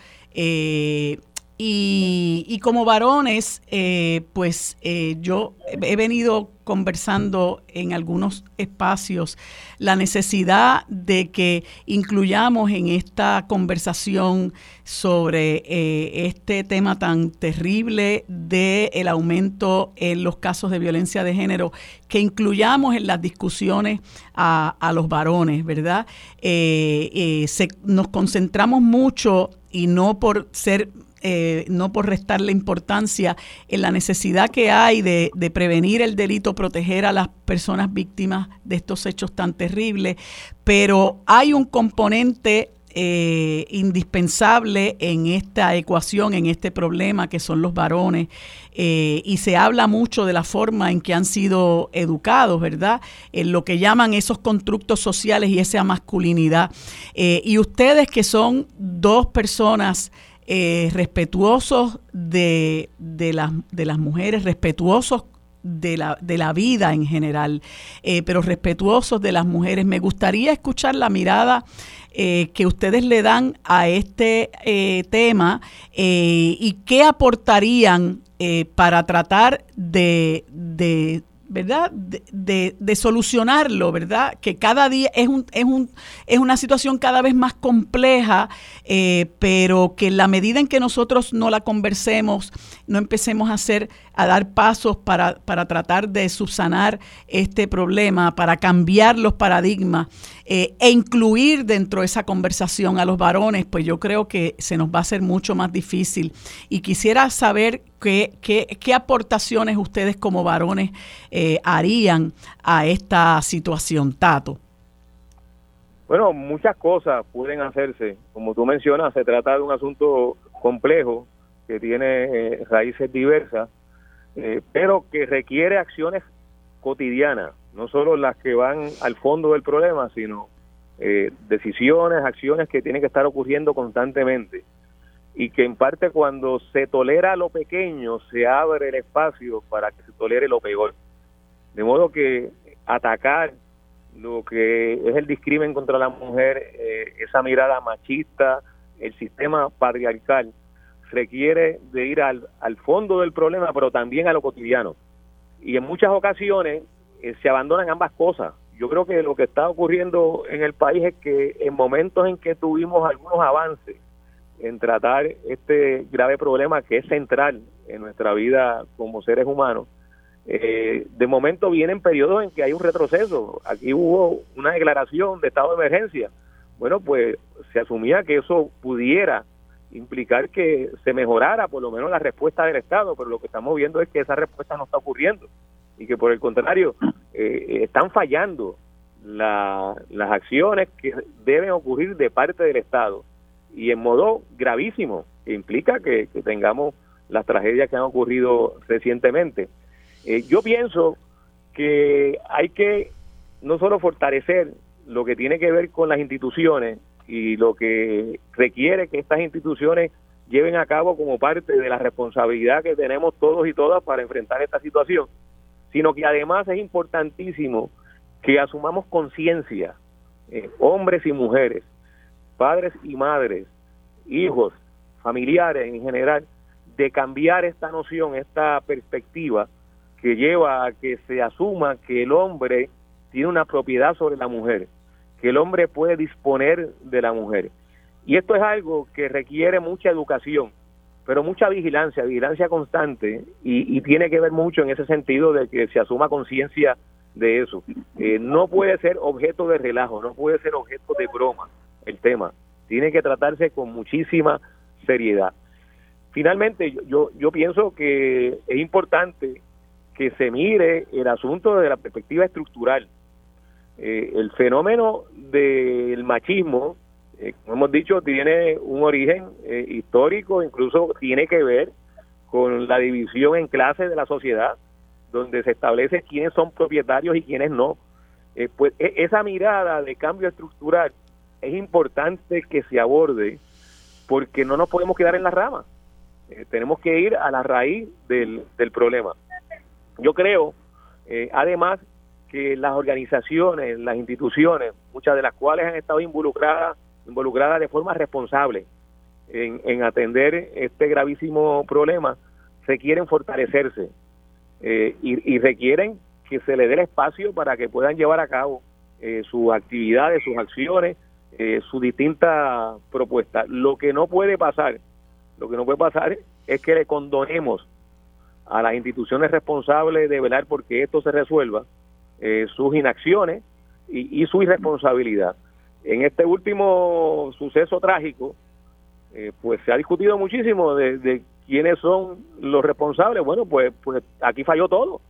Y, como varones, eh, pues eh, yo he venido conversando en algunos espacios la necesidad de que incluyamos en esta conversación sobre eh, este tema tan terrible del el aumento en los casos de violencia de género, que incluyamos en las discusiones a, a los varones, ¿verdad? se, nos concentramos mucho y no por ser eh, no por restarle importancia en la necesidad que hay de, prevenir el delito, proteger a las personas víctimas de estos hechos tan terribles, pero hay un componente eh, indispensable en esta ecuación, en este problema que son los varones. Eh, y se habla mucho de la forma en que han sido educados, ¿verdad? En lo que llaman esos constructos sociales y esa masculinidad. y ustedes que son dos personas eh, respetuosos de, de, las, de las mujeres, respetuosos de la, de la vida en general, eh, pero respetuosos de las mujeres. Me gustaría escuchar la mirada eh, que ustedes le dan a este tema y qué aportarían para tratar de, de ¿verdad? De, solucionarlo, ¿verdad? Que cada día es, un, es, un, es una situación cada vez más compleja, eh, pero que en la medida en que nosotros no la conversemos, no empecemos a hacer, a dar pasos para, para tratar de subsanar este problema, para cambiar los paradigmas eh, e incluir dentro de esa conversación a los varones, pues yo creo que se nos va a hacer mucho más difícil. Y quisiera saber qué, qué, aportaciones ustedes como varones eh, harían a esta situación, Tato. Bueno, muchas cosas pueden hacerse. Como tú mencionas, se trata de un asunto complejo que tiene eh, raíces diversas, pero que requiere acciones cotidianas no solo las que van al fondo del problema, sino eh, decisiones, acciones que tienen que estar ocurriendo constantemente y que en parte cuando se tolera lo pequeño se abre el espacio para que se tolere lo peor. De modo que atacar lo que es el discrimen contra la mujer, eh, esa mirada machista, el sistema patriarcal, requiere de ir al, al fondo del problema, pero también a lo cotidiano. Y en muchas ocasiones eh, se abandonan ambas cosas. Yo creo que lo que está ocurriendo en el país es que en momentos en que tuvimos algunos avances en tratar este grave problema que es central en nuestra vida como seres humanos, eh, de momento vienen periodos en que hay un retroceso. Aquí hubo una declaración de estado de emergencia. Bueno, pues se asumía que eso pudiera implicar que se mejorara por lo menos la respuesta del Estado, pero lo que estamos viendo es que esa respuesta no está ocurriendo y que por el contrario eh, están fallando las acciones que deben ocurrir de parte del Estado y en modo gravísimo, que implica que, tengamos las tragedias que han ocurrido recientemente. Eh, yo pienso que hay que no solo fortalecer lo que tiene que ver con las instituciones y lo que requiere que estas instituciones lleven a cabo como parte de la responsabilidad que tenemos todos y todas para enfrentar esta situación, sino que además es importantísimo que asumamos conciencia eh, hombres y mujeres, padres y madres, hijos, familiares en general, de cambiar esta noción, esta perspectiva que lleva a que se asuma que el hombre tiene una propiedad sobre la mujer, que el hombre puede disponer de la mujer. Y esto es algo que requiere mucha educación, pero mucha vigilancia, vigilancia constante, y, tiene que ver mucho en ese sentido de que se asuma conciencia de eso. Eh, no puede ser objeto de relajo, no puede ser objeto de broma el tema. Tiene que tratarse con muchísima seriedad. Finalmente, yo, yo pienso que es importante que se mire el asunto de la perspectiva estructural. Eh, el fenómeno del machismo eh, como hemos dicho, tiene un origen eh, histórico, incluso tiene que ver con la división en clases de la sociedad, donde se establece quiénes son propietarios y quiénes no. Eh, pues e, esa mirada de cambio estructural es importante que se aborde porque no nos podemos quedar en la rama. tenemos que ir a la raíz del, del problema. Yo creo, además, que las organizaciones, las instituciones, muchas de las cuales han estado involucradas involucradas de forma responsable en, atender este gravísimo problema, requieren fortalecerse eh, y, requieren que se le dé el espacio para que puedan llevar a cabo eh, sus actividades, sus acciones, eh, sus distintas propuestas. Lo que no puede pasar, lo que no puede pasar es que le condonemos a las instituciones responsables de velar porque esto se resuelva sus inacciones y su irresponsabilidad. En este último suceso trágico, eh, pues se ha discutido muchísimo de, quiénes son los responsables. Bueno, pues, pues aquí falló todo.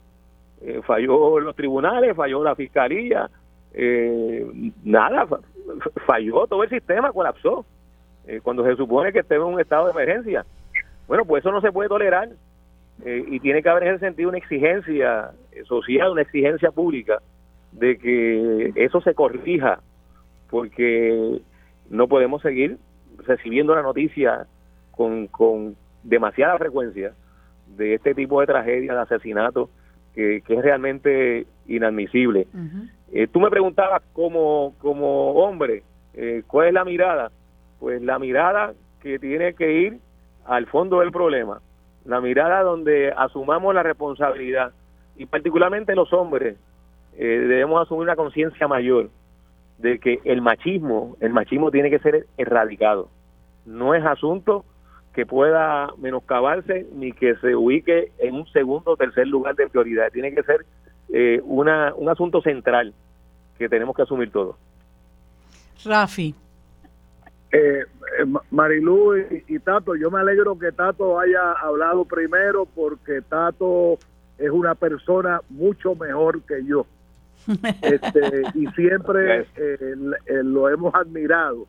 Eh, falló los tribunales, falló la fiscalía, eh, nada, falló todo el sistema, colapsó. cuando se supone que estemos en un estado de emergencia. Bueno, pues eso no se puede tolerar y tiene que haber en ese sentido una exigencia social, una exigencia pública de que eso se corrija porque no podemos seguir recibiendo la noticia con, con demasiada frecuencia de este tipo de tragedia, de asesinato, que, es realmente inadmisible. Eh, tú me preguntabas como, como hombre, eh, ¿cuál es la mirada? Pues la mirada que tiene que ir al fondo del problema, la mirada donde asumamos la responsabilidad y particularmente los hombres eh, debemos asumir una conciencia mayor de que el machismo, el machismo tiene que ser erradicado. No es asunto que pueda menoscabarse ni que se ubique en un segundo o tercer lugar de prioridad. Tiene que ser eh, una, un asunto central que tenemos que asumir todos. Rafi. Eh, eh Marilu y, Tato, yo me alegro que Tato haya hablado primero porque Tato es una persona mucho mejor que yo este, y siempre eh, lo hemos admirado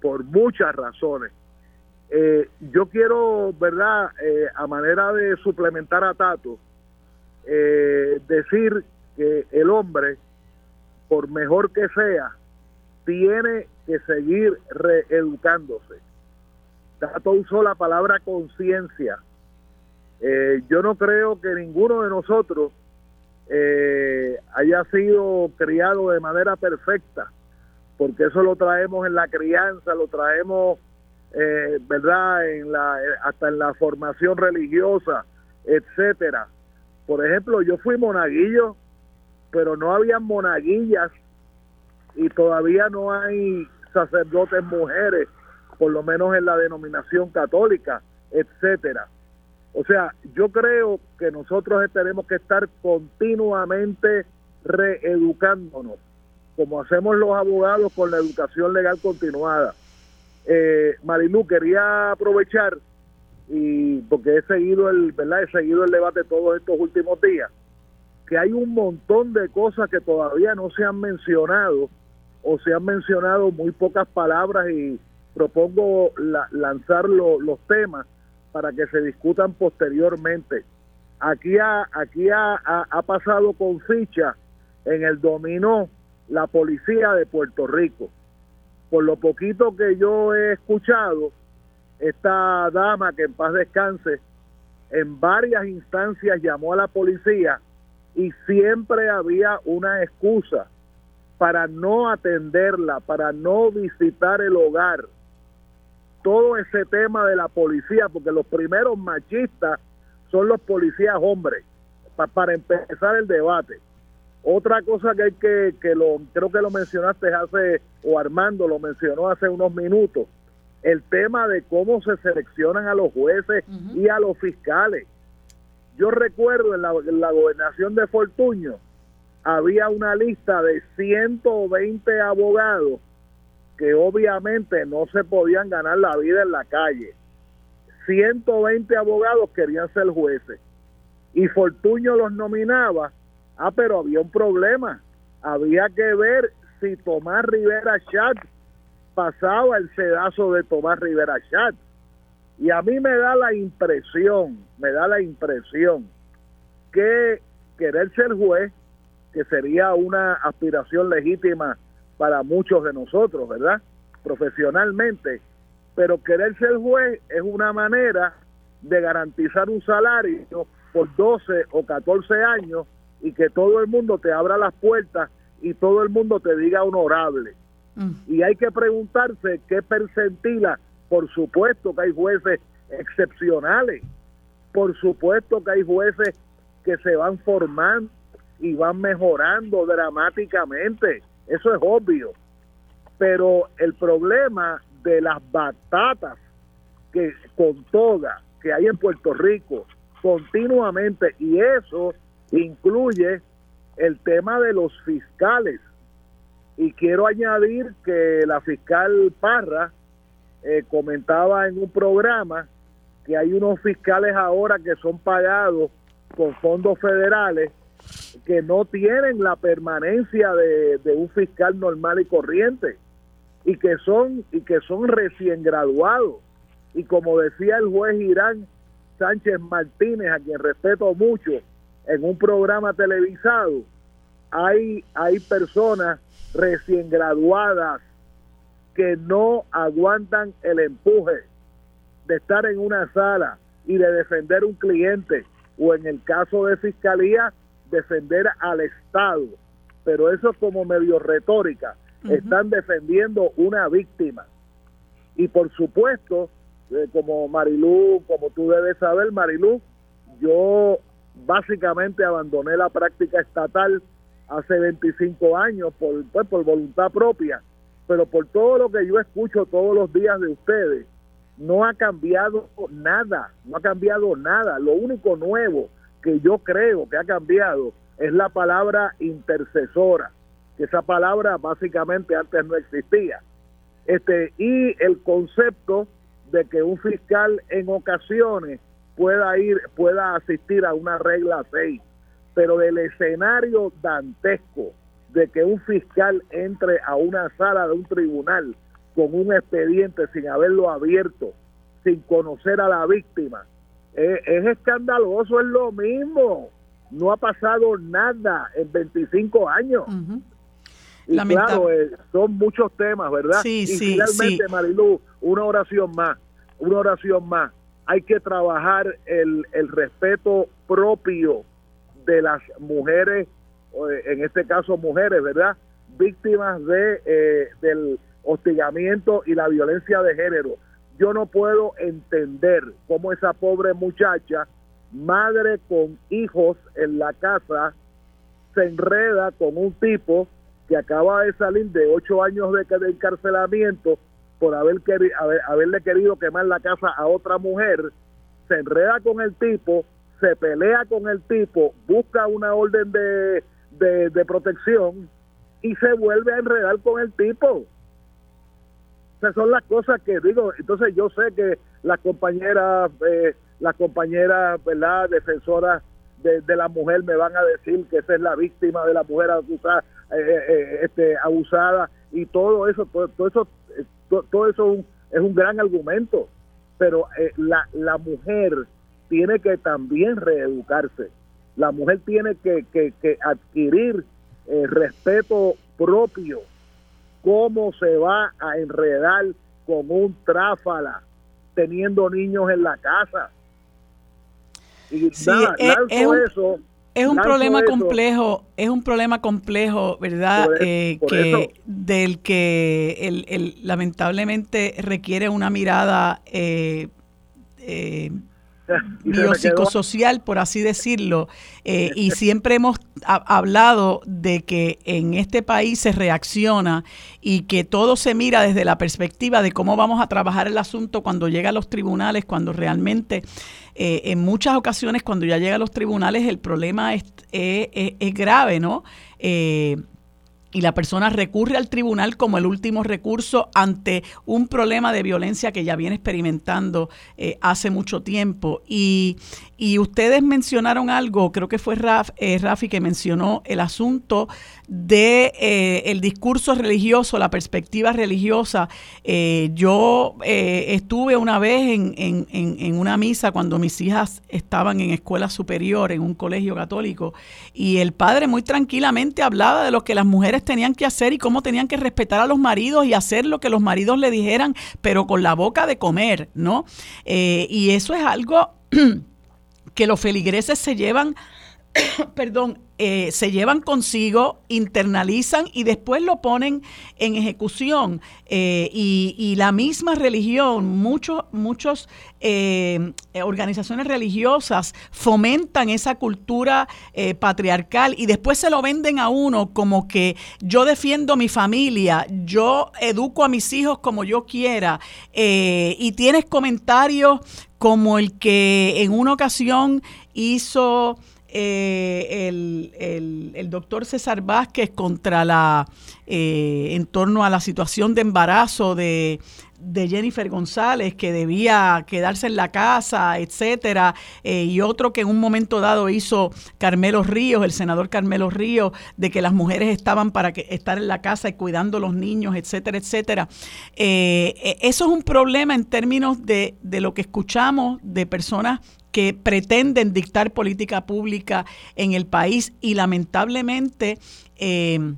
por muchas razones. Eh, yo quiero, ¿verdad?, eh, a manera de suplementar a Tato, decir que el hombre, por mejor que sea, tiene que seguir reeducándose. Tato usó la palabra conciencia. yo no creo que ninguno de nosotros eh, haya sido criado de manera perfecta, porque eso lo traemos en la crianza, lo traemos, eh, ¿verdad?, en la, eh, hasta en la formación religiosa, etcétera. Por ejemplo, yo fui monaguillo, pero no había monaguillas y todavía no hay sacerdotes mujeres, por lo menos en la denominación católica, etcétera. O sea, yo creo que nosotros tenemos que estar continuamente reeducándonos, como hacemos los abogados con la educación legal continuada. Eh, Marilu, quería aprovechar y porque he seguido el, ¿verdad? He seguido el debate todos estos últimos días, que hay un montón de cosas que todavía no se han mencionado o se han mencionado muy pocas palabras y propongo lanzar los temas para que se discutan posteriormente. Aquí ha, aquí ha, ha, pasado con ficha en el dominó la policía de Puerto Rico. Por lo poquito que yo he escuchado, esta dama que en paz descanse, en varias instancias llamó a la policía y siempre había una excusa. para no atenderla, para no visitar el hogar. Todo ese tema de la policía, porque los primeros machistas son los policías hombres, para empezar el debate. Otra cosa que hay que, que lo, creo que lo mencionaste hace, o Armando lo mencionó hace unos minutos, el tema de cómo se seleccionan a los jueces y a los fiscales. Yo recuerdo en la, en la gobernación de Fortuño, había una lista de 120 abogados que obviamente no se podían ganar la vida en la calle. 120 abogados querían ser jueces. Y Fortuño los nominaba. Ah, pero había un problema. Había que ver si Tomás Rivera Chat pasaba el sedazo de Tomás Rivera Chat. Y a mí me da la impresión, me da la impresión que querer ser juez que sería una aspiración legítima para muchos de nosotros, ¿verdad? Profesionalmente. Pero querer ser juez es una manera de garantizar un salario por 12 o 14 años y que todo el mundo te abra las puertas y todo el mundo te diga honorable. Mm. Y hay que preguntarse qué percentila, por supuesto que hay jueces excepcionales, por supuesto que hay jueces que se van formando y van mejorando dramáticamente. Eso es obvio. Pero el problema de las batatas que con todas que hay en Puerto Rico continuamente y eso incluye el tema de los fiscales. Y quiero añadir que la fiscal Parra eh, comentaba en un programa que hay unos fiscales ahora que son pagados con fondos federales que no tienen la permanencia de, un fiscal normal y corriente y que son y que son recién graduados. Y como decía el juez Irán Sánchez Martínez a quien respeto mucho en un programa televisado hay hay personas recién graduadas que no aguantan el empuje de estar en una sala y de defender un cliente o en el caso de fiscalía defender al Estado, pero eso es como medio retórica. Están defendiendo una víctima. Y por supuesto, eh, como Marilú, como tú debes saber, Marilú, yo básicamente abandoné la práctica estatal hace 25 años por, pues, por voluntad propia, pero por todo lo que yo escucho todos los días de ustedes, no ha cambiado nada, no ha cambiado nada. Lo único nuevo que yo creo que ha cambiado es la palabra intercesora, que esa palabra básicamente antes no existía. Este, y el concepto de que un fiscal en ocasiones pueda ir, pueda asistir a una regla 6, pero del escenario dantesco de que un fiscal entre a una sala de un tribunal con un expediente sin haberlo abierto, sin conocer a la víctima, es, escandaloso, es lo mismo. No ha pasado nada en 25 años. Y claro, eh, son muchos temas, ¿verdad? Sí, y sí, finalmente, Marilu, una oración más, una oración más. Hay que trabajar el, el respeto propio de las mujeres, eh, en este caso mujeres, ¿verdad? Víctimas de eh, del hostigamiento y la violencia de género yo no puedo entender cómo esa pobre muchacha, madre con hijos en la casa, se enreda con un tipo que acaba de salir de ocho años de, encarcelamiento por haber haberle querido quemar la casa a otra mujer, se enreda con el tipo, se pelea con el tipo, busca una orden de, de protección y se vuelve a enredar con el tipo esas son las cosas que digo. Entonces yo sé que las compañeras, eh, las compañeras, ¿verdad? Defensoras de, la mujer me van a decir que esa es la víctima de la mujer abusada, eh, eh, este, abusada y todo eso, todo, eso, todo, eso es un, gran argumento. Pero la, la mujer tiene que también reeducarse. La mujer tiene que, que, que adquirir respeto propio cómo se va a enredar con un tráfala teniendo niños en la casa. Y nada, es, un, eso. Es un problema complejo, es un problema complejo, ¿verdad? Eh, que del que el, lamentablemente requiere una mirada eh, eh, biopsicosocial, por así decirlo, eh, y siempre hemos hablado de que en este país se reacciona y que todo se mira desde la perspectiva de cómo vamos a trabajar el asunto cuando llega a los tribunales, cuando realmente eh, en muchas ocasiones cuando ya llega a los tribunales el problema es, es grave, ¿no? Eh, y la persona recurre al tribunal como el último recurso ante un problema de violencia que ya viene experimentando eh, hace mucho tiempo. Y, y, ustedes mencionaron algo, creo que fue Raf, eh, Rafi que mencionó el asunto de eh, el discurso religioso, la perspectiva religiosa. Eh, yo estuve una vez en, en, en, una misa cuando mis hijas estaban en escuela superior, en un colegio católico, y el padre muy tranquilamente hablaba de lo que las mujeres tenían que hacer y cómo tenían que respetar a los maridos y hacer lo que los maridos le dijeran, pero con la boca de comer, ¿no? y eso es algo que los feligreses se llevan perdón, eh, se llevan consigo, internalizan y después lo ponen en ejecución. Eh, y, la misma religión, muchos, muchos eh, organizaciones religiosas fomentan esa cultura patriarcal y después se lo venden a uno como que yo defiendo mi familia, yo educo a mis hijos como yo quiera. y tienes comentarios como el que en una ocasión hizo eh, el, el, doctor César Vázquez contra la, eh, en torno a la situación de embarazo de, de Jennifer González, que debía quedarse en la casa, etcétera, eh, y otro que en un momento dado hizo Carmelo Ríos, el senador Carmelo Ríos, de que las mujeres estaban para que, estar en la casa y cuidando a los niños, etcétera, etcétera. eso es un problema en términos de, de lo que escuchamos de personas que pretenden dictar política pública en el país y lamentablemente em,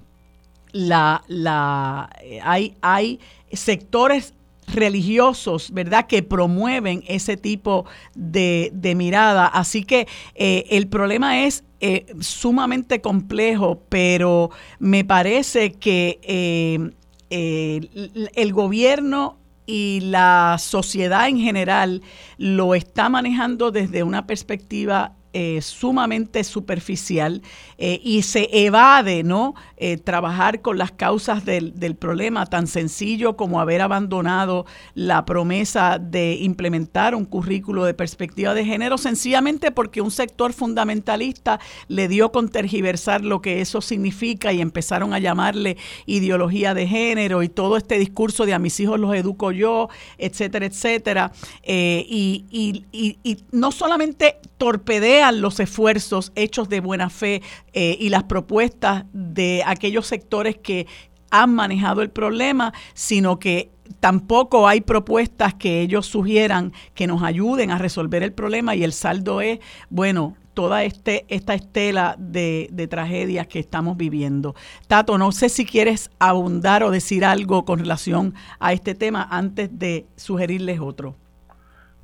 la, la, hay, hay sectores religiosos, ¿verdad?, que promueven ese tipo de, mirada. Así que eh, el problema es eh, sumamente complejo, pero me parece que em, el gobierno y la sociedad en general lo está manejando desde una perspectiva eh, sumamente superficial eh, y se evade no eh, trabajar con las causas del, del, problema tan sencillo como haber abandonado la promesa de implementar un currículo de perspectiva de género sencillamente porque un sector fundamentalista le dio con tergiversar lo que eso significa y empezaron a llamarle ideología de género y todo este discurso de a mis hijos los educo yo etcétera etcétera. Y, y, y, y no solamente torpedea los esfuerzos hechos de buena fe eh, y las propuestas de aquellos sectores que han manejado el problema, sino que tampoco hay propuestas que ellos sugieran que nos ayuden a resolver el problema y el saldo es, bueno, toda este, esta estela de, tragedias que estamos viviendo. Tato, no sé si quieres abundar o decir algo con relación a este tema antes de sugerirles otro.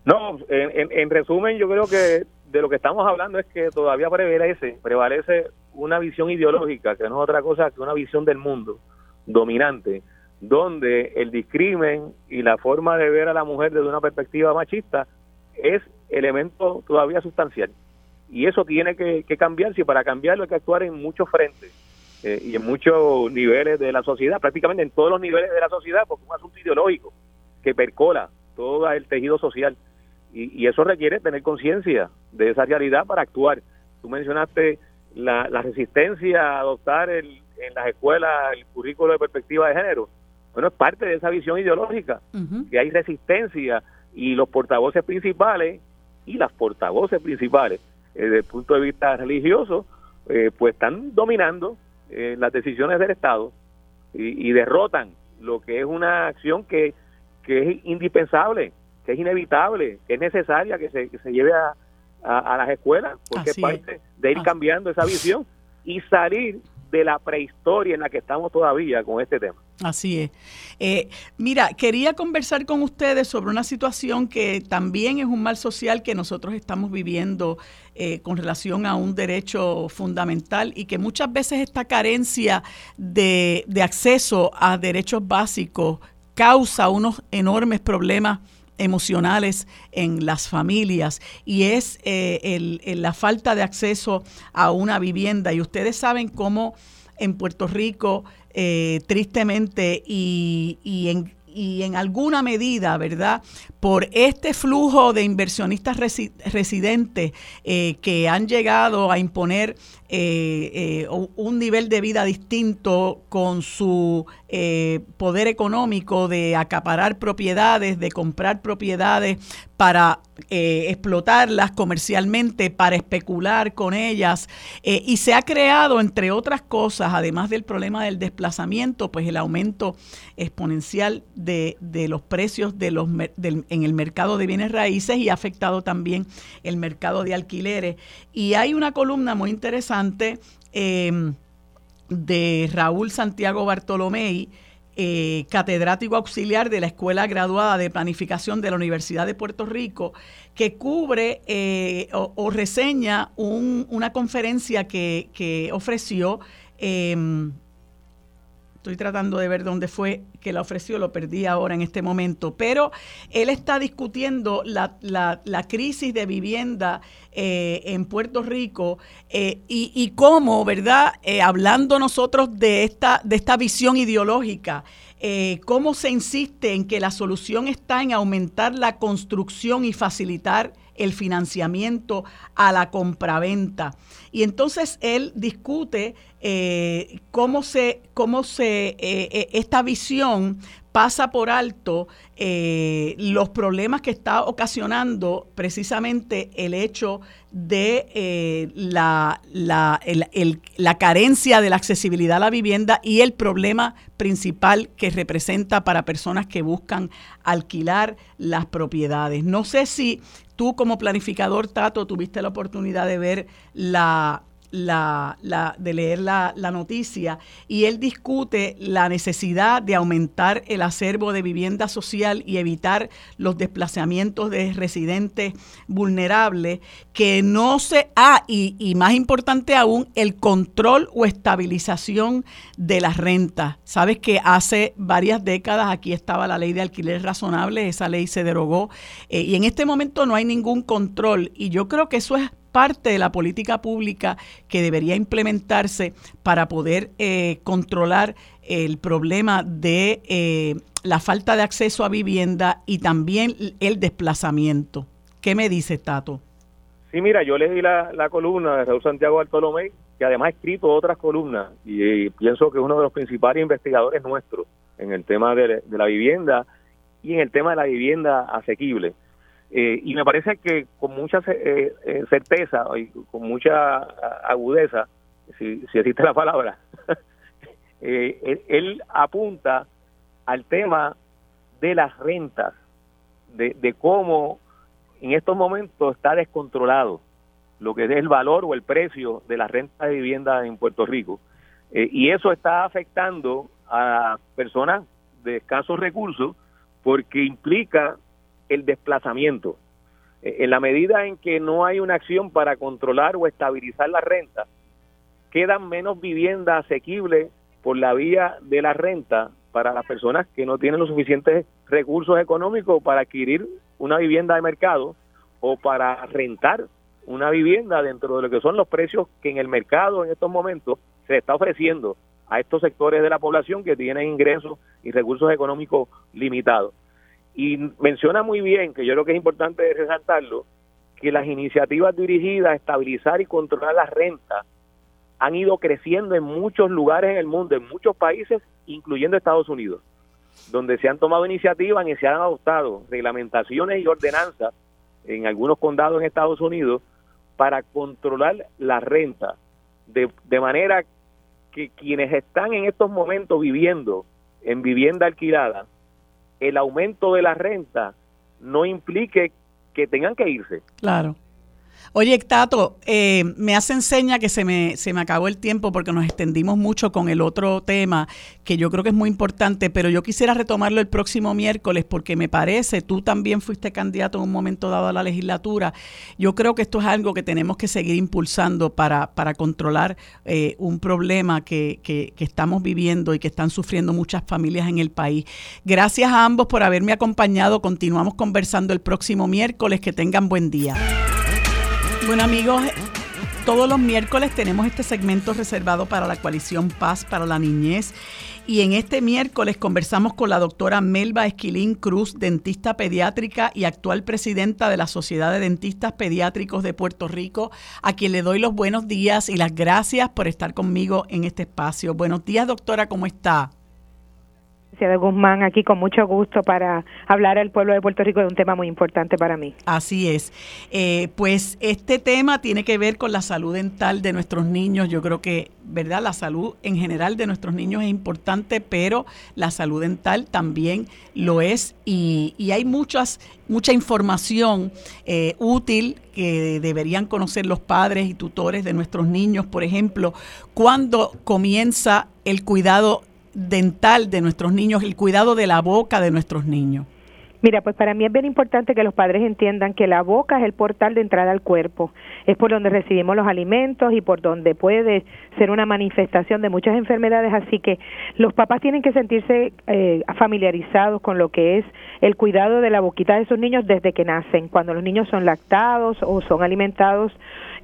No, en resumen, yo creo que de lo que estamos hablando es que todavía prevalece, prevalece una visión ideológica, que no es otra cosa que una visión del mundo dominante, donde el discrimen y la forma de ver a la mujer desde una perspectiva machista es elemento todavía sustancial. Y eso tiene que, cambiarse y para cambiarlo hay que actuar en muchos frentes eh, y en muchos niveles de la sociedad, prácticamente en todos los niveles de la sociedad, porque es un asunto ideológico que percola todo el tejido social. Y, eso requiere tener conciencia de esa realidad para actuar. Tú mencionaste la, resistencia a adoptar el, en las escuelas el currículo de perspectiva de género. Bueno, es parte de esa visión ideológica, que hay resistencia y los portavoces principales y las portavoces principales eh, desde el punto de vista religioso, eh, pues están dominando eh, las decisiones del Estado y, derrotan lo que es una acción que, que es indispensable que es inevitable, que es necesaria que se, que se lleve a, a, las escuelas, porque es parte de ir cambiando esa visión y salir de la prehistoria en la que estamos todavía con este tema. Así es. Eh, mira, quería conversar con ustedes sobre una situación que también es un mal social que nosotros estamos viviendo eh, con relación a un derecho fundamental y que muchas veces esta carencia de, acceso a derechos básicos causa unos enormes problemas emocionales en las familias y es eh, la falta de acceso a una vivienda. Y ustedes saben cómo en Puerto Rico eh, tristemente y, y, en, y en alguna medida, ¿verdad? Por este flujo de inversionistas residentes eh, que han llegado a imponer eh, un nivel de vida distinto con su poder económico de acaparar propiedades, de comprar propiedades para eh, explotarlas comercialmente, para especular con ellas. Eh, y se ha creado, entre otras cosas, además del problema del desplazamiento, pues el aumento exponencial de, los precios de los, en el mercado de bienes raíces y ha afectado también el mercado de alquileres. Y hay una columna muy interesante em, de Raúl Santiago Bartolomé, eh, catedrático auxiliar de la Escuela Graduada de Planificación de la Universidad de Puerto Rico, que cubre eh, o, reseña una conferencia que, ofreció em, Estoy tratando de ver dónde fue que la ofreció, lo perdí ahora en este momento. Pero él está discutiendo la, la, crisis de vivienda eh, en Puerto Rico eh, y, cómo, ¿verdad? Eh, hablando nosotros de esta, de esta visión ideológica, cómo se insiste en que la solución está en aumentar la construcción y facilitar el financiamiento a la compraventa. Y entonces él discute eh, cómo se, cómo se, eh, eh, esta visión pasa por alto los problemas que está ocasionando precisamente el hecho de la, la, la, carencia de la accesibilidad a la vivienda y el problema principal que representa para personas que buscan alquilar las propiedades. No sé si tú como planificador, Tato, tuviste la oportunidad de ver la, la, la, de leer la, la, noticia y él discute la necesidad de aumentar el acervo de vivienda social y evitar los desplazamientos de residentes vulnerables, que no se... Ah, y, y más importante aún, el control o estabilización de las rentas. Sabes que hace varias décadas aquí estaba la ley de alquiler razonable, esa ley se derogó eh, y en este momento no hay ningún control y yo creo que eso es parte de la política pública que debería implementarse para poder eh, controlar el problema de eh, la falta de acceso a vivienda y también el desplazamiento. ¿Qué me dice Tato? Sí, mira, yo leí la, la columna de Raúl Santiago Bartolomé, que además ha escrito otras columnas, y, pienso que es uno de los principales investigadores nuestros en el tema de la vivienda y en el tema de la vivienda asequible. Eh, y me parece que con mucha eh, eh, certeza y con mucha agudeza, si, existe la palabra, él, apunta al tema de las rentas, de, de, cómo en estos momentos está descontrolado lo que es el valor o el precio de la renta de vivienda en Puerto Rico. y eso está afectando a personas de escasos recursos porque implica el desplazamiento. Eh, en la medida en que no hay una acción para controlar o estabilizar la renta, quedan menos viviendas asequibles por la vía de la renta para las personas que no tienen los suficientes recursos económicos para adquirir una vivienda de mercado o para rentar una vivienda dentro de lo que son los precios que en el mercado en estos momentos se está ofreciendo a estos sectores de la población que tienen ingresos y recursos económicos limitados. Y menciona muy bien, que yo creo que es importante resaltarlo, que las iniciativas dirigidas a estabilizar y controlar la renta han ido creciendo en muchos lugares en el mundo, en muchos países, incluyendo Estados Unidos, donde se han tomado iniciativas y se han adoptado reglamentaciones y ordenanzas en algunos condados en Estados Unidos para controlar la renta, de, de manera que quienes están en estos momentos viviendo en vivienda alquilada el aumento de la renta no implique que tengan que irse. Claro. Oye, Tato, eh, me hace enseña que se me, se me acabó el tiempo porque nos extendimos mucho con el otro tema que yo creo que es muy importante, pero yo quisiera retomarlo el próximo miércoles porque me parece, tú también fuiste candidato en un momento dado a la legislatura. Yo creo que esto es algo que tenemos que seguir impulsando para, para controlar eh, un problema que, que, que estamos viviendo y que están sufriendo muchas familias en el país. Gracias a ambos por haberme acompañado. Continuamos conversando el próximo miércoles. Que tengan buen día. Bueno amigos, todos los miércoles tenemos este segmento reservado para la coalición Paz para la Niñez. Y en este miércoles conversamos con la doctora Melba Esquilín Cruz, dentista pediátrica y actual presidenta de la Sociedad de Dentistas Pediátricos de Puerto Rico, a quien le doy los buenos días y las gracias por estar conmigo en este espacio. Buenos días, doctora, ¿cómo está? De Guzmán aquí con mucho gusto para hablar al pueblo de Puerto Rico de un tema muy importante para mí. Así es. Eh, pues este tema tiene que ver con la salud dental de nuestros niños. Yo creo que, ¿verdad? La salud en general de nuestros niños es importante, pero la salud dental también lo es y, hay muchas, mucha información eh, útil que deberían conocer los padres y tutores de nuestros niños. Por ejemplo, cuando comienza el cuidado dental de nuestros niños, el cuidado de la boca de nuestros niños? Mira, pues para mí es bien importante que los padres entiendan que la boca es el portal de entrada al cuerpo, es por donde recibimos los alimentos y por donde puede ser una manifestación de muchas enfermedades, así que los papás tienen que sentirse eh, familiarizados con lo que es el cuidado de la boquita de sus niños desde que nacen, cuando los niños son lactados o son alimentados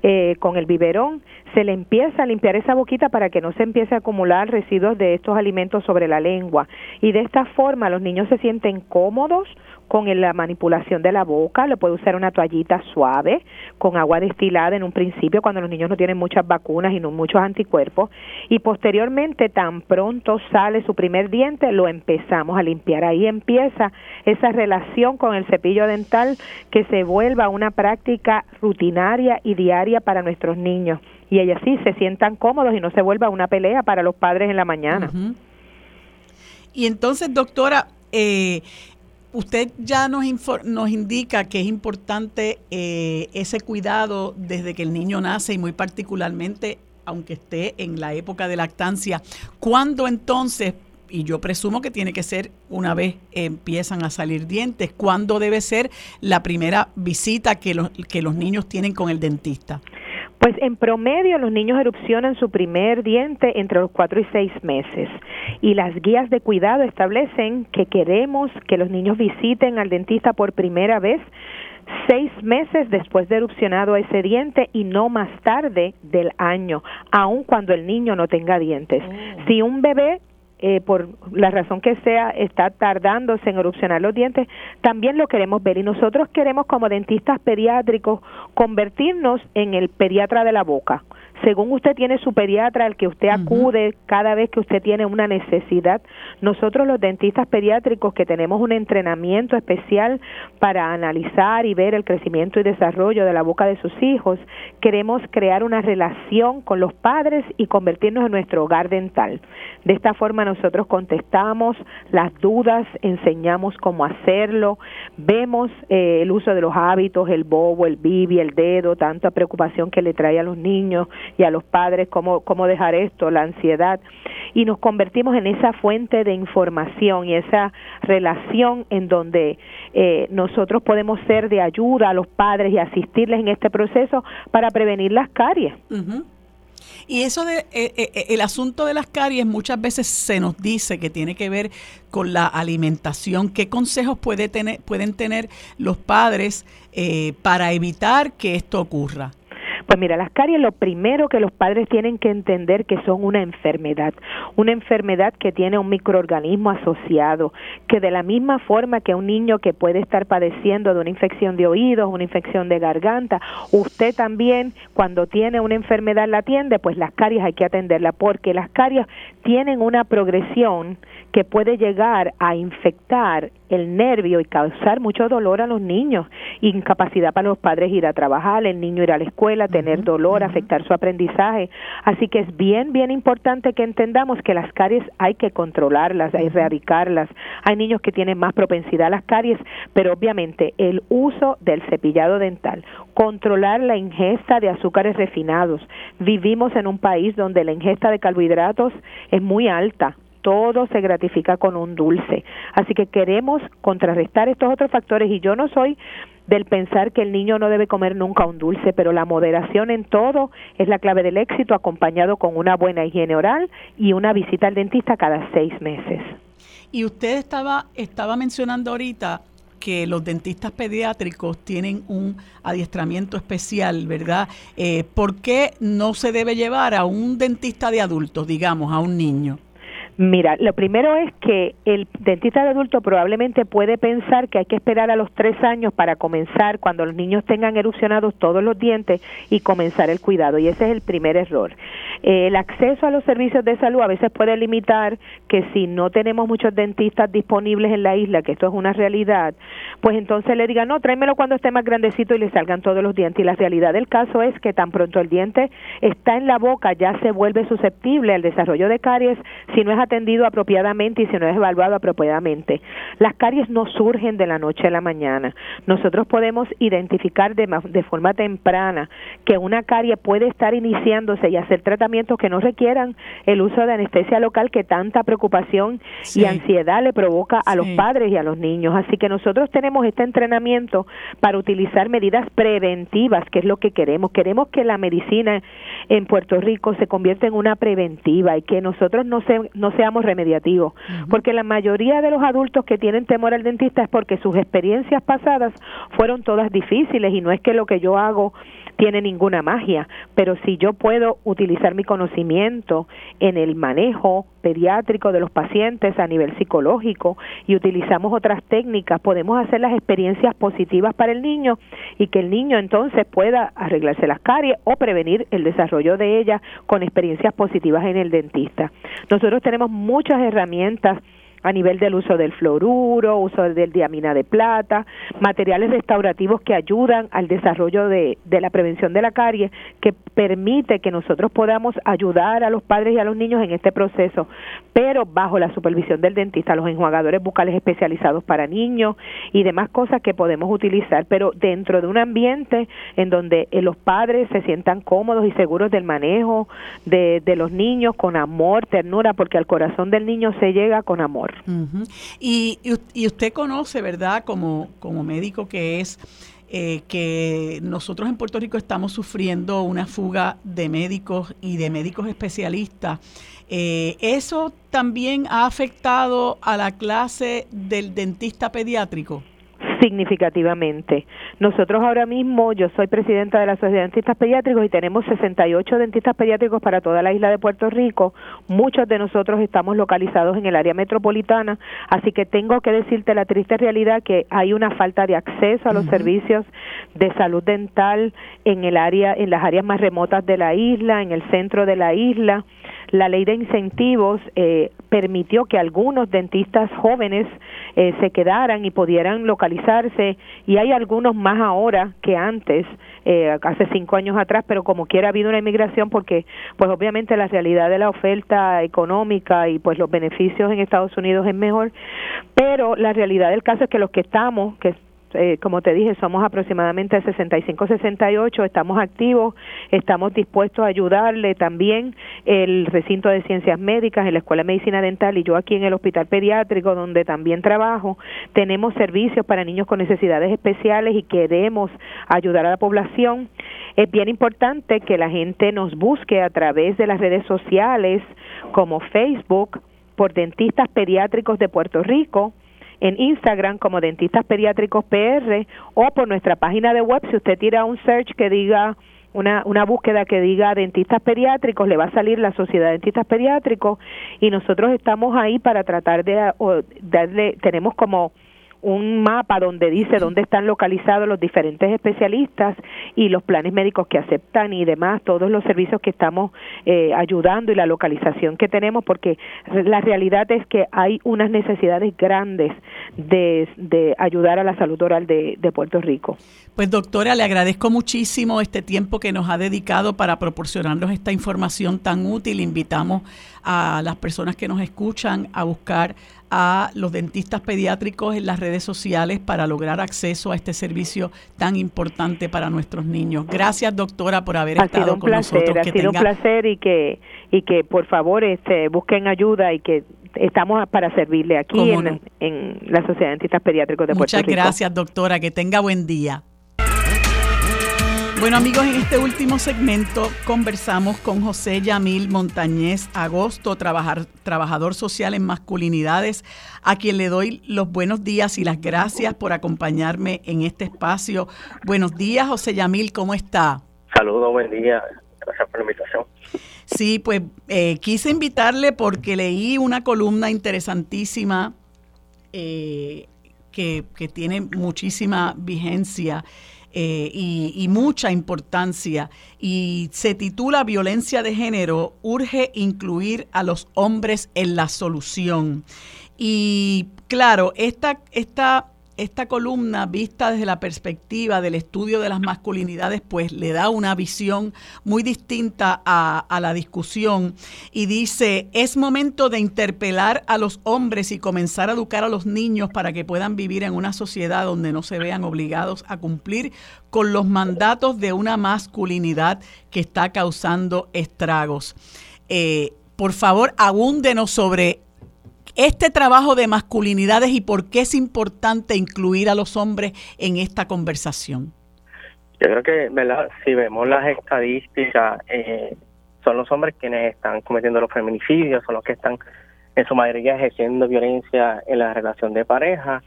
eh, con el biberón, se le empieza a limpiar esa boquita para que no se empiece a acumular residuos de estos alimentos sobre la lengua. Y de esta forma los niños se sienten cómodos con la manipulación de la boca, le puede usar una toallita suave con agua destilada en un principio cuando los niños no tienen muchas vacunas y no muchos anticuerpos y posteriormente tan pronto sale su primer diente lo empezamos a limpiar. Ahí empieza esa relación con el cepillo dental que se vuelva una práctica rutinaria y diaria para nuestros niños y ellos sí se sientan cómodos y no se vuelva una pelea para los padres en la mañana. Y entonces, doctora, eh, usted ya nos, nos indica que es importante eh, ese cuidado desde que el niño nace y muy particularmente aunque esté en la época de lactancia. ¿Cuándo entonces, y yo presumo que tiene que ser una vez empiezan a salir dientes, cuándo debe ser la primera visita que los, que los niños tienen con el dentista? Pues en promedio los niños erupcionan su primer diente entre los cuatro y seis meses y las guías de cuidado establecen que queremos que los niños visiten al dentista por primera vez seis meses después de erupcionado ese diente y no más tarde del año, aun cuando el niño no tenga dientes. Oh. Si un bebé eh, por la razón que sea, está tardándose en erupcionar los dientes, también lo queremos ver. Y nosotros queremos, como dentistas pediátricos, convertirnos en el pediatra de la boca según usted tiene su pediatra al que usted acude cada vez que usted tiene una necesidad. Nosotros los dentistas pediátricos que tenemos un entrenamiento especial para analizar y ver el crecimiento y desarrollo de la boca de sus hijos, queremos crear una relación con los padres y convertirnos en nuestro hogar dental. De esta forma nosotros contestamos las dudas, enseñamos cómo hacerlo, vemos eh, el uso de los hábitos, el bobo, el bibi, el dedo, tanta preocupación que le trae a los niños y a los padres cómo, cómo dejar esto, la ansiedad, y nos convertimos en esa fuente de información y esa relación en donde eh, nosotros podemos ser de ayuda a los padres y asistirles en este proceso para prevenir las caries. Y eso de eh, eh, el asunto de las caries muchas veces se nos dice que tiene que ver con la alimentación. ¿Qué consejos puede tener, pueden tener los padres para evitar que esto ocurra? Pues mira, las caries lo primero que los padres tienen que entender que son una enfermedad, una enfermedad que tiene un microorganismo asociado, que de la misma forma que un niño que puede estar padeciendo de una infección de oídos, una infección de garganta, usted también cuando tiene una enfermedad la atiende, pues las caries hay que atenderla porque las caries tienen una progresión que puede llegar a infectar el nervio y causar mucho dolor a los niños, incapacidad para los padres ir a trabajar, el niño ir a la escuela, tener dolor, afectar su aprendizaje. Así que es bien, bien importante que entendamos que las caries hay que controlarlas, hay que erradicarlas. Hay niños que tienen más propensidad a las caries, pero obviamente el uso del cepillado dental, controlar la ingesta de azúcares refinados. Vivimos en un país donde la ingesta de carbohidratos es muy alta, todo se gratifica con un dulce. Así que queremos contrarrestar estos otros factores y yo no soy del pensar que el niño no debe comer nunca un dulce, pero la moderación en todo es la clave del éxito, acompañado con una buena higiene oral y una visita al dentista cada seis meses. Y usted estaba, estaba mencionando ahorita que los dentistas pediátricos tienen un adiestramiento especial, ¿verdad? Eh, ¿Por qué no se debe llevar a un dentista de adultos, digamos, a un niño? Mira, lo primero es que el dentista de adulto probablemente puede pensar que hay que esperar a los tres años para comenzar cuando los niños tengan erupcionados todos los dientes y comenzar el cuidado. Y ese es el primer error. Eh, el acceso a los servicios de salud a veces puede limitar que si no tenemos muchos dentistas disponibles en la isla, que esto es una realidad, pues entonces le digan, no, tráemelo cuando esté más grandecito y le salgan todos los dientes. Y la realidad del caso es que tan pronto el diente está en la boca, ya se vuelve susceptible al desarrollo de caries si no es atendido apropiadamente y si no es evaluado apropiadamente. Las caries no surgen de la noche a la mañana. Nosotros podemos identificar de, de forma temprana que una carie puede estar iniciándose y hacer tratamientos que no requieran el uso de anestesia local que tanta preocupación y ansiedad le provoca a los padres y a los niños. Así que nosotros tenemos este entrenamiento para utilizar medidas preventivas, que es lo que queremos. Queremos que la medicina en Puerto Rico se convierta en una preventiva y que nosotros no, se, no seamos remediativos, porque la mayoría de los adultos que tienen temor al dentista es porque sus experiencias pasadas fueron todas difíciles y no es que lo que yo hago tiene ninguna magia, pero si yo puedo utilizar mi conocimiento en el manejo pediátrico de los pacientes a nivel psicológico y utilizamos otras técnicas, podemos hacer las experiencias positivas para el niño y que el niño entonces pueda arreglarse las caries o prevenir el desarrollo de ellas con experiencias positivas en el dentista. Nosotros tenemos muchas herramientas a nivel del uso del fluoruro, uso del diamina de plata, materiales restaurativos que ayudan al desarrollo de, de la prevención de la carie, que permite que nosotros podamos ayudar a los padres y a los niños en este proceso, pero bajo la supervisión del dentista, los enjuagadores bucales especializados para niños y demás cosas que podemos utilizar, pero dentro de un ambiente en donde eh, los padres se sientan cómodos y seguros del manejo de, de los niños con amor, ternura, porque al corazón del niño se llega con amor y, y, usted conoce, ¿verdad? Como, como médico que es, eh, que nosotros en Puerto Rico estamos sufriendo una fuga de médicos y de médicos especialistas. Eh, ¿Eso también ha afectado a la clase del dentista pediátrico? Significativamente. Nosotros ahora mismo, yo soy presidenta de la Sociedad de Dentistas Pediátricos y tenemos 68 dentistas pediátricos para toda la isla de Puerto Rico. Muchos de nosotros estamos localizados en el área metropolitana, así que tengo que decirte la triste realidad que hay una falta de acceso a los servicios de salud dental en el área en las áreas más remotas de la isla, en el centro de la isla la ley de incentivos eh, permitió que algunos dentistas jóvenes eh, se quedaran y pudieran localizarse. Y hay algunos más ahora que antes eh, hace cinco años atrás pero como quiera ha habido una inmigración porque pues obviamente la realidad de la oferta económica y pues los beneficios en Estados Unidos es mejor. Pero la realidad del caso es que los que estamos que eh, como te dije, somos aproximadamente 65-68, estamos activos, estamos dispuestos a ayudarle también el recinto de ciencias médicas, en la Escuela de Medicina Dental y yo aquí en el Hospital Pediátrico, donde también trabajo, tenemos servicios para niños con necesidades especiales y queremos ayudar a la población. Es bien importante que la gente nos busque a través de las redes sociales como Facebook por Dentistas Pediátricos de Puerto Rico, en Instagram como Dentistas Pediátricos PR o por nuestra página de web. Si usted tira un search que diga una, una búsqueda que diga dentistas pediátricos, le va a salir la Sociedad de Dentistas Pediátricos y nosotros estamos ahí para tratar de darle, tenemos como un mapa donde dice dónde están localizados los diferentes especialistas y los planes médicos que aceptan y demás, todos los servicios que estamos eh, ayudando y la localización que tenemos, porque la realidad es que hay unas necesidades grandes de, de ayudar a la salud oral de, de Puerto Rico. Pues doctora, le agradezco muchísimo este tiempo que nos ha dedicado para proporcionarnos esta información tan útil. Invitamos a las personas que nos escuchan a buscar a los dentistas pediátricos en las redes sociales para lograr acceso a este servicio tan importante para nuestros niños. Gracias, doctora, por haber estado con nosotros. Ha sido un placer y que y que por favor este, busquen ayuda y que estamos para servirle aquí en, en, la Sociedad de Dentistas Pediátricos de Puerto Rico. Muchas gracias, doctora. Que tenga buen día. Bueno amigos, en este último segmento conversamos con José Yamil Montañez Agosto, trabajador social en masculinidades, a quien le doy los buenos días y las gracias por acompañarme en este espacio. Buenos días José Yamil, ¿cómo está? Saludos, buen día, gracias por la invitación. Sí, pues eh, quise invitarle porque leí una columna interesantísima eh, que, que tiene muchísima vigencia eh, y, mucha importancia y se titula Violencia de género, urge incluir a los hombres en la solución. Y claro, esta, esta esta columna vista desde la perspectiva del estudio de las masculinidades, pues le da una visión muy distinta a, la discusión y dice, es momento de interpelar a los hombres y comenzar a educar a los niños para que puedan vivir en una sociedad donde no se vean obligados a cumplir con los mandatos de una masculinidad que está causando estragos. Eh, por favor, abúndenos sobre este trabajo de masculinidades y por qué es importante incluir a los hombres en esta conversación. Yo creo que, ¿verdad? Si vemos las estadísticas, eh, son los hombres quienes están cometiendo los feminicidios, son los que están en su mayoría ejerciendo violencia en la relación de pareja.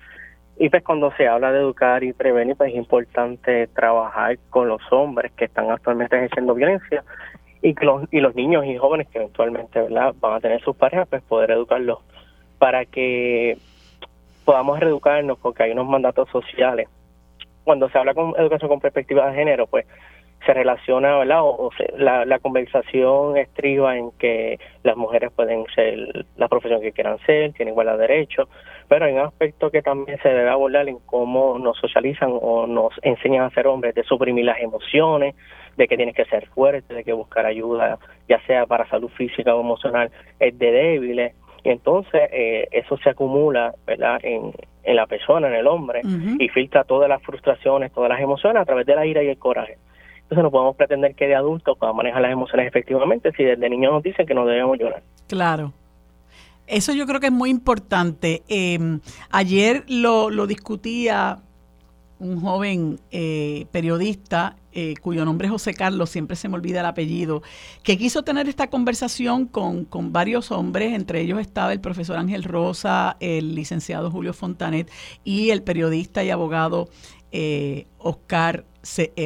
Y pues cuando se habla de educar y prevenir, pues es importante trabajar con los hombres que están actualmente ejerciendo violencia y los, y los niños y jóvenes que eventualmente ¿verdad? van a tener sus parejas, pues poder educarlos para que podamos reeducarnos porque hay unos mandatos sociales. Cuando se habla con educación con perspectiva de género, pues se relaciona, ¿verdad? O, la, la, conversación estriba en que las mujeres pueden ser la profesión que quieran ser, tienen igualdad de derechos, pero hay un aspecto que también se debe abordar en cómo nos socializan o nos enseñan a ser hombres, de suprimir las emociones, de que tienes que ser fuerte, de que buscar ayuda, ya sea para salud física o emocional, es de débiles y entonces eh, eso se acumula ¿verdad? En, en la persona, en el hombre, y filtra todas las frustraciones, todas las emociones a través de la ira y el coraje. Entonces no podemos pretender que de adultos podamos manejar las emociones efectivamente si desde niños nos dicen que no debemos llorar. Claro. Eso yo creo que es muy importante. Em, ayer lo, lo discutía un joven eh, periodista eh, cuyo nombre es José Carlos, siempre se me olvida el apellido, que quiso tener esta conversación con, con, varios hombres, entre ellos estaba el profesor Ángel Rosa, el licenciado Julio Fontanet y el periodista y abogado eh, Oscar,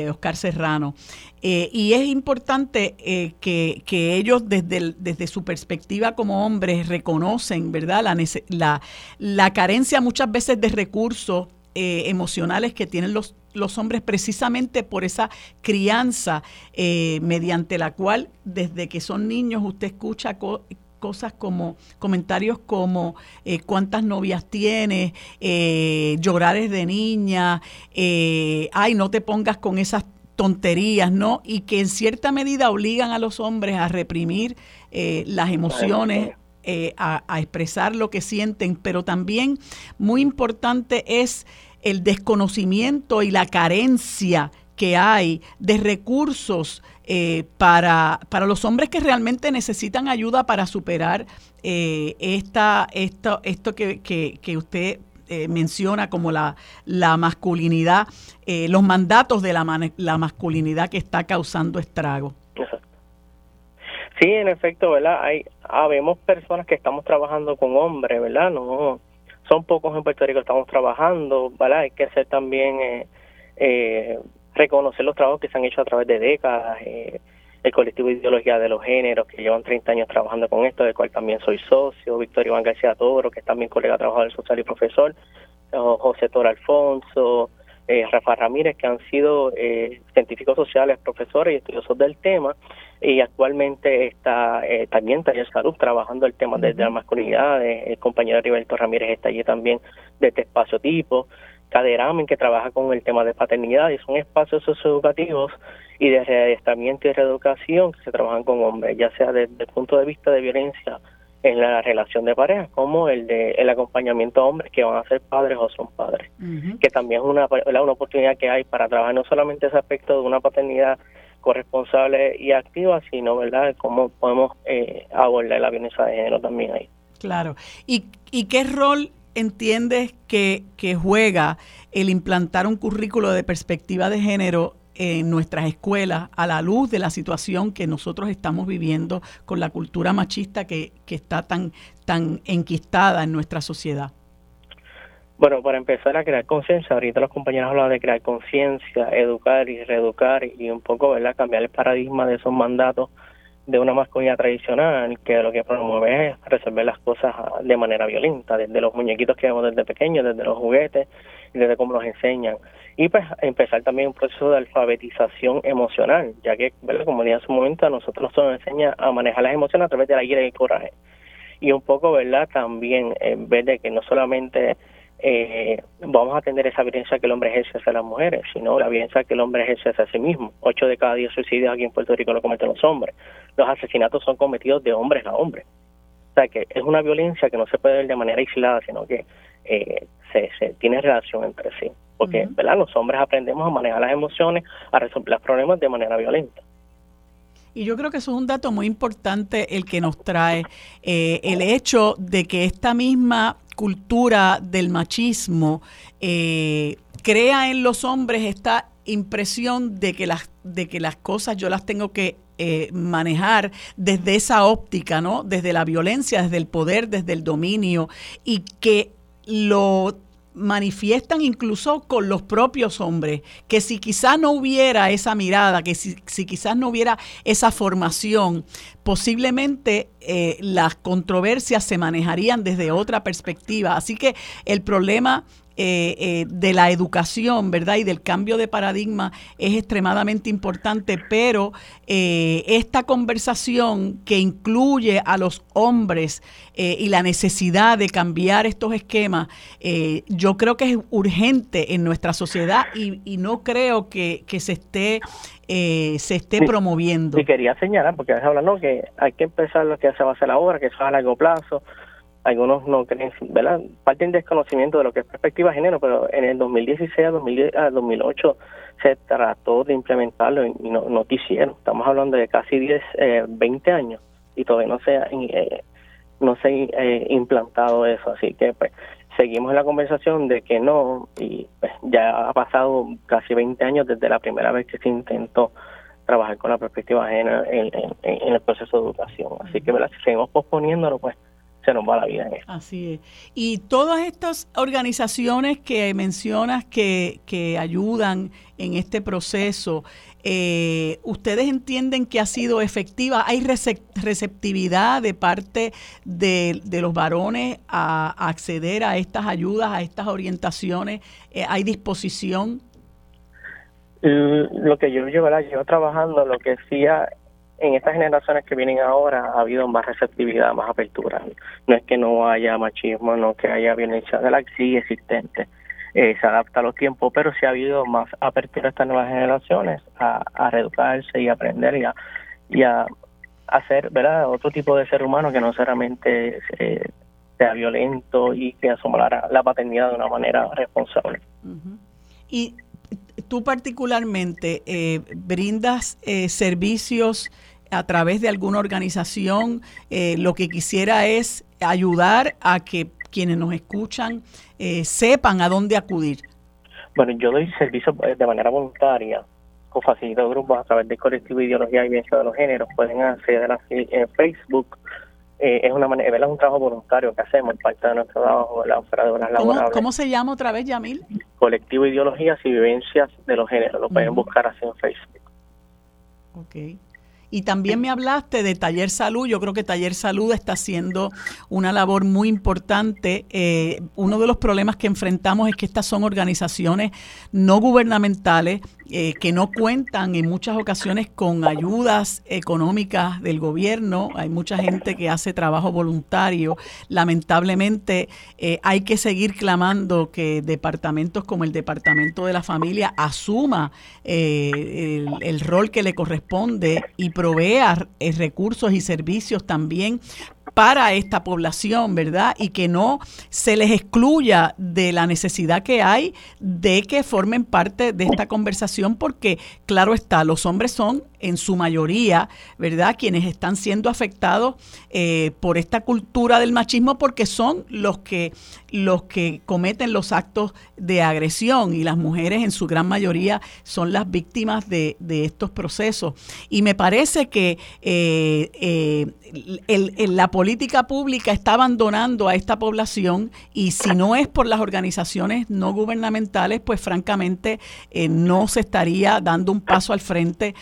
Oscar Serrano. y es importante que, que, ellos desde, desde su perspectiva como hombres reconocen, ¿verdad?, la, la, la carencia muchas veces de recursos eh, emocionales que tienen los, los hombres precisamente por esa crianza eh, mediante la cual desde que son niños usted escucha cosas como comentarios como eh, cuántas novias tienes, llorares de niña, ay, no te pongas con esas tonterías, ¿no? Y que en cierta medida obligan a los hombres a reprimir las emociones, eh, a, expresar lo que sienten, pero también muy importante es el desconocimiento y la carencia que hay de recursos eh, para, para los hombres que realmente necesitan ayuda para superar eh, esta, esto, esto que, que, usted menciona como la, la masculinidad, los mandatos de la, la masculinidad que está causando estrago. Sí, en efecto, ¿verdad? Hay, habemos personas que estamos trabajando con hombres, ¿verdad? No, son pocos en Puerto Rico estamos trabajando, ¿verdad? Hay que ser también, eh, eh, reconocer los trabajos que se han hecho a través de décadas, eh, el colectivo de ideología de los géneros, que llevan 30 años trabajando con esto, del cual también soy socio, Víctor Iván García Toro, que es también colega trabajador social y profesor, José Toro Alfonso, eh, Rafa Ramírez, que han sido eh, científicos sociales, profesores y estudiosos del tema, y actualmente está eh, también Taller Salud trabajando el tema de, la masculinidad, el compañero Riberto Ramírez está allí también de este espacio tipo, Caderamen que trabaja con el tema de paternidad y son espacios socioeducativos y de readiestramiento y reeducación que se trabajan con hombres, ya sea desde el punto de vista de violencia en la relación de pareja, como el de el acompañamiento a hombres que van a ser padres o son padres, que también es una, una oportunidad que hay para trabajar no solamente ese aspecto de una paternidad corresponsable y activa, sino verdad cómo podemos eh, abordar la violencia de género también ahí. Claro. ¿Y, y qué rol entiendes que, que juega el implantar un currículo de perspectiva de género en nuestras escuelas a la luz de la situación que nosotros estamos viviendo con la cultura machista que, que está tan, tan enquistada en nuestra sociedad? Bueno, para empezar a crear conciencia, ahorita los compañeros hablan de crear conciencia, educar y reeducar y un poco, ¿verdad?, cambiar el paradigma de esos mandatos de una masculinidad tradicional que lo que promueve es resolver las cosas de manera violenta, desde los muñequitos que vemos desde pequeños, desde los juguetes y desde cómo nos enseñan. Y pues empezar también un proceso de alfabetización emocional, ya que, como dije en su momento, a nosotros nos enseña a manejar las emociones a través de la ira y el coraje. Y un poco, ¿verdad? También, en vez de que no solamente eh, vamos a tener esa violencia que el hombre ejerce hacia las mujeres, sino la violencia que el hombre ejerce hacia sí mismo. Ocho de cada diez suicidios aquí en Puerto Rico lo cometen los hombres. Los asesinatos son cometidos de hombres a hombres. O sea que es una violencia que no se puede ver de manera aislada, sino que eh, se, tiene relación entre sí. Porque ¿verdad? los hombres aprendemos a manejar las emociones, a resolver los problemas de manera violenta. Y yo creo que eso es un dato muy importante el que nos trae eh, el hecho de que esta misma cultura del machismo eh, crea en los hombres esta impresión de que las de que las cosas yo las tengo que eh, manejar desde esa óptica, ¿no? Desde la violencia, desde el poder, desde el dominio y que lo manifiestan incluso con los propios hombres, que si quizás no hubiera esa mirada, que si, quizás no hubiera esa formación, posiblemente eh, las controversias se manejarían desde otra perspectiva. Así que el problema eh, eh, de la educación, ¿verdad? Y del cambio de paradigma es extremadamente importante, pero eh, esta conversación que incluye a los hombres y la necesidad de cambiar estos esquemas, yo creo que es urgente en nuestra sociedad y, no creo que, se esté se esté promoviendo. Y quería señalar, porque hablando que hay que empezar lo que se va a hacer ahora, que eso es a largo plazo, algunos no creen, ¿verdad? Parte del desconocimiento de lo que es perspectiva género, pero en el 2016 a, 2008 se trató de implementarlo y no, no quisieron. Estamos hablando de casi 10, 20 eh, años y todavía no se ha, eh, no eh, implantado eso. Así que pues seguimos en la conversación de que no y pues, ya ha pasado casi 20 años desde la primera vez que se intentó trabajar con la perspectiva de género en, el proceso de educación. Así que ¿verdad? seguimos posponiéndolo, pues se nos va la vida en esto. Así es. Y todas estas organizaciones que mencionas que, que ayudan en este proceso, eh, ¿ustedes entienden que ha sido efectiva? ¿Hay receptividad de parte de, los varones a, acceder a estas ayudas, a estas orientaciones? Eh, ¿Hay disposición? Lo que yo llevo, yo trabajando, lo que sí en estas generaciones que vienen ahora ha habido más receptividad, más apertura. No es que no haya machismo, no que haya violencia de la sí existente. Eh, se adapta a los tiempos, pero sí ha habido más apertura a estas nuevas generaciones a, a reeducarse y aprender y a, y a hacer ¿verdad? otro tipo de ser humano que no solamente eh, sea violento y que asuma la, paternidad de una manera responsable. Y tú particularmente eh, brindas servicios a través de alguna organización, eh, lo que quisiera es ayudar a que quienes nos escuchan eh, sepan a dónde acudir. Bueno, yo doy servicio eh, de manera voluntaria con facilito grupos a través del colectivo Ideología y Bienestar de los Géneros. Pueden acceder a en Facebook. es una manera, es un trabajo voluntario que hacemos, parte de nuestro trabajo, la oferta de horas laborables. ¿Cómo se llama otra vez, Yamil? Colectivo Ideologías y Vivencias de los Géneros. Lo pueden buscar así en Facebook. Ok. Y también me hablaste de Taller Salud. Yo creo que Taller Salud está haciendo una labor muy importante. Eh, uno de los problemas que enfrentamos es que estas son organizaciones no gubernamentales eh, que no cuentan en muchas ocasiones con ayudas económicas del gobierno. Hay mucha gente que hace trabajo voluntario. Lamentablemente eh, hay que seguir clamando que departamentos como el Departamento de la Familia asuma el, el, rol que le corresponde y provea recursos y servicios también para esta población, ¿verdad? Y que no se les excluya de la necesidad que hay de que formen parte de esta conversación, porque claro está, los hombres son en su mayoría, ¿verdad? Quienes están siendo afectados eh, por esta cultura del machismo porque son los que, los que cometen los actos de agresión y las mujeres en su gran mayoría son las víctimas de, estos procesos. Y me parece que eh, eh, la política pública está abandonando a esta población y si no es por las organizaciones no gubernamentales, pues francamente no se estaría dando un paso al frente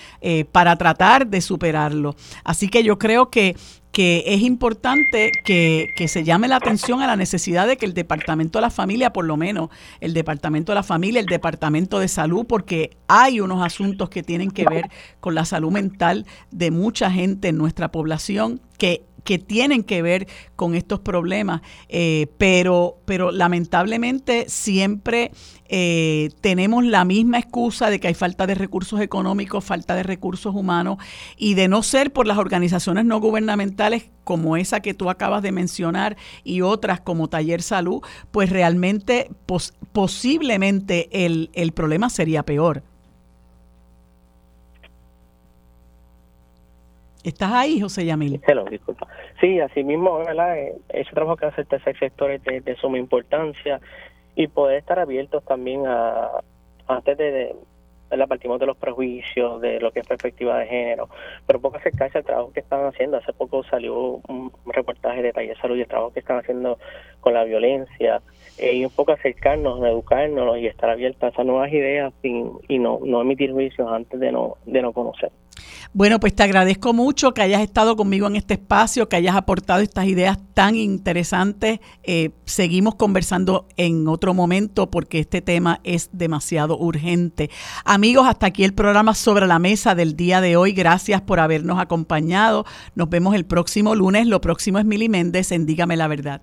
para tratar de superarlo. Así que yo creo que que es importante que, que, se llame la atención a la necesidad de que el Departamento de la Familia, por lo menos el Departamento de la Familia, el Departamento de Salud, porque hay unos asuntos que tienen que ver con la salud mental de mucha gente en nuestra población que que tienen que ver con estos problemas, eh, pero, pero lamentablemente siempre eh, tenemos la misma excusa de que hay falta de recursos económicos, falta de recursos humanos y de no ser por las organizaciones no gubernamentales como esa que tú acabas de mencionar y otras como Taller Salud, pues realmente posiblemente el, el problema sería peor. ¿Estás ahí, José Yamil? Hello, disculpa. Sí, así mismo, ¿verdad? Eh, ese trabajo que hace el tercer sector es de, suma importancia y poder estar abiertos también a, antes de, la partimos de los prejuicios, de lo que es perspectiva de género, pero poco acercarse al trabajo que están haciendo. Hace poco salió un reportaje de Taller Salud y el trabajo que están haciendo con la violencia, eh, y un poco acercarnos, educarnos y estar abiertos a nuevas ideas y, no, no emitir juicios antes de no, de no conocer. Bueno, pues te agradezco mucho que hayas estado conmigo en este espacio, que hayas aportado estas ideas tan interesantes. Eh, seguimos conversando en otro momento porque este tema es demasiado urgente. Amigos, hasta aquí el programa sobre la mesa del día de hoy. Gracias por habernos acompañado. Nos vemos el próximo lunes. Lo próximo es Mili Méndez en Dígame la Verdad.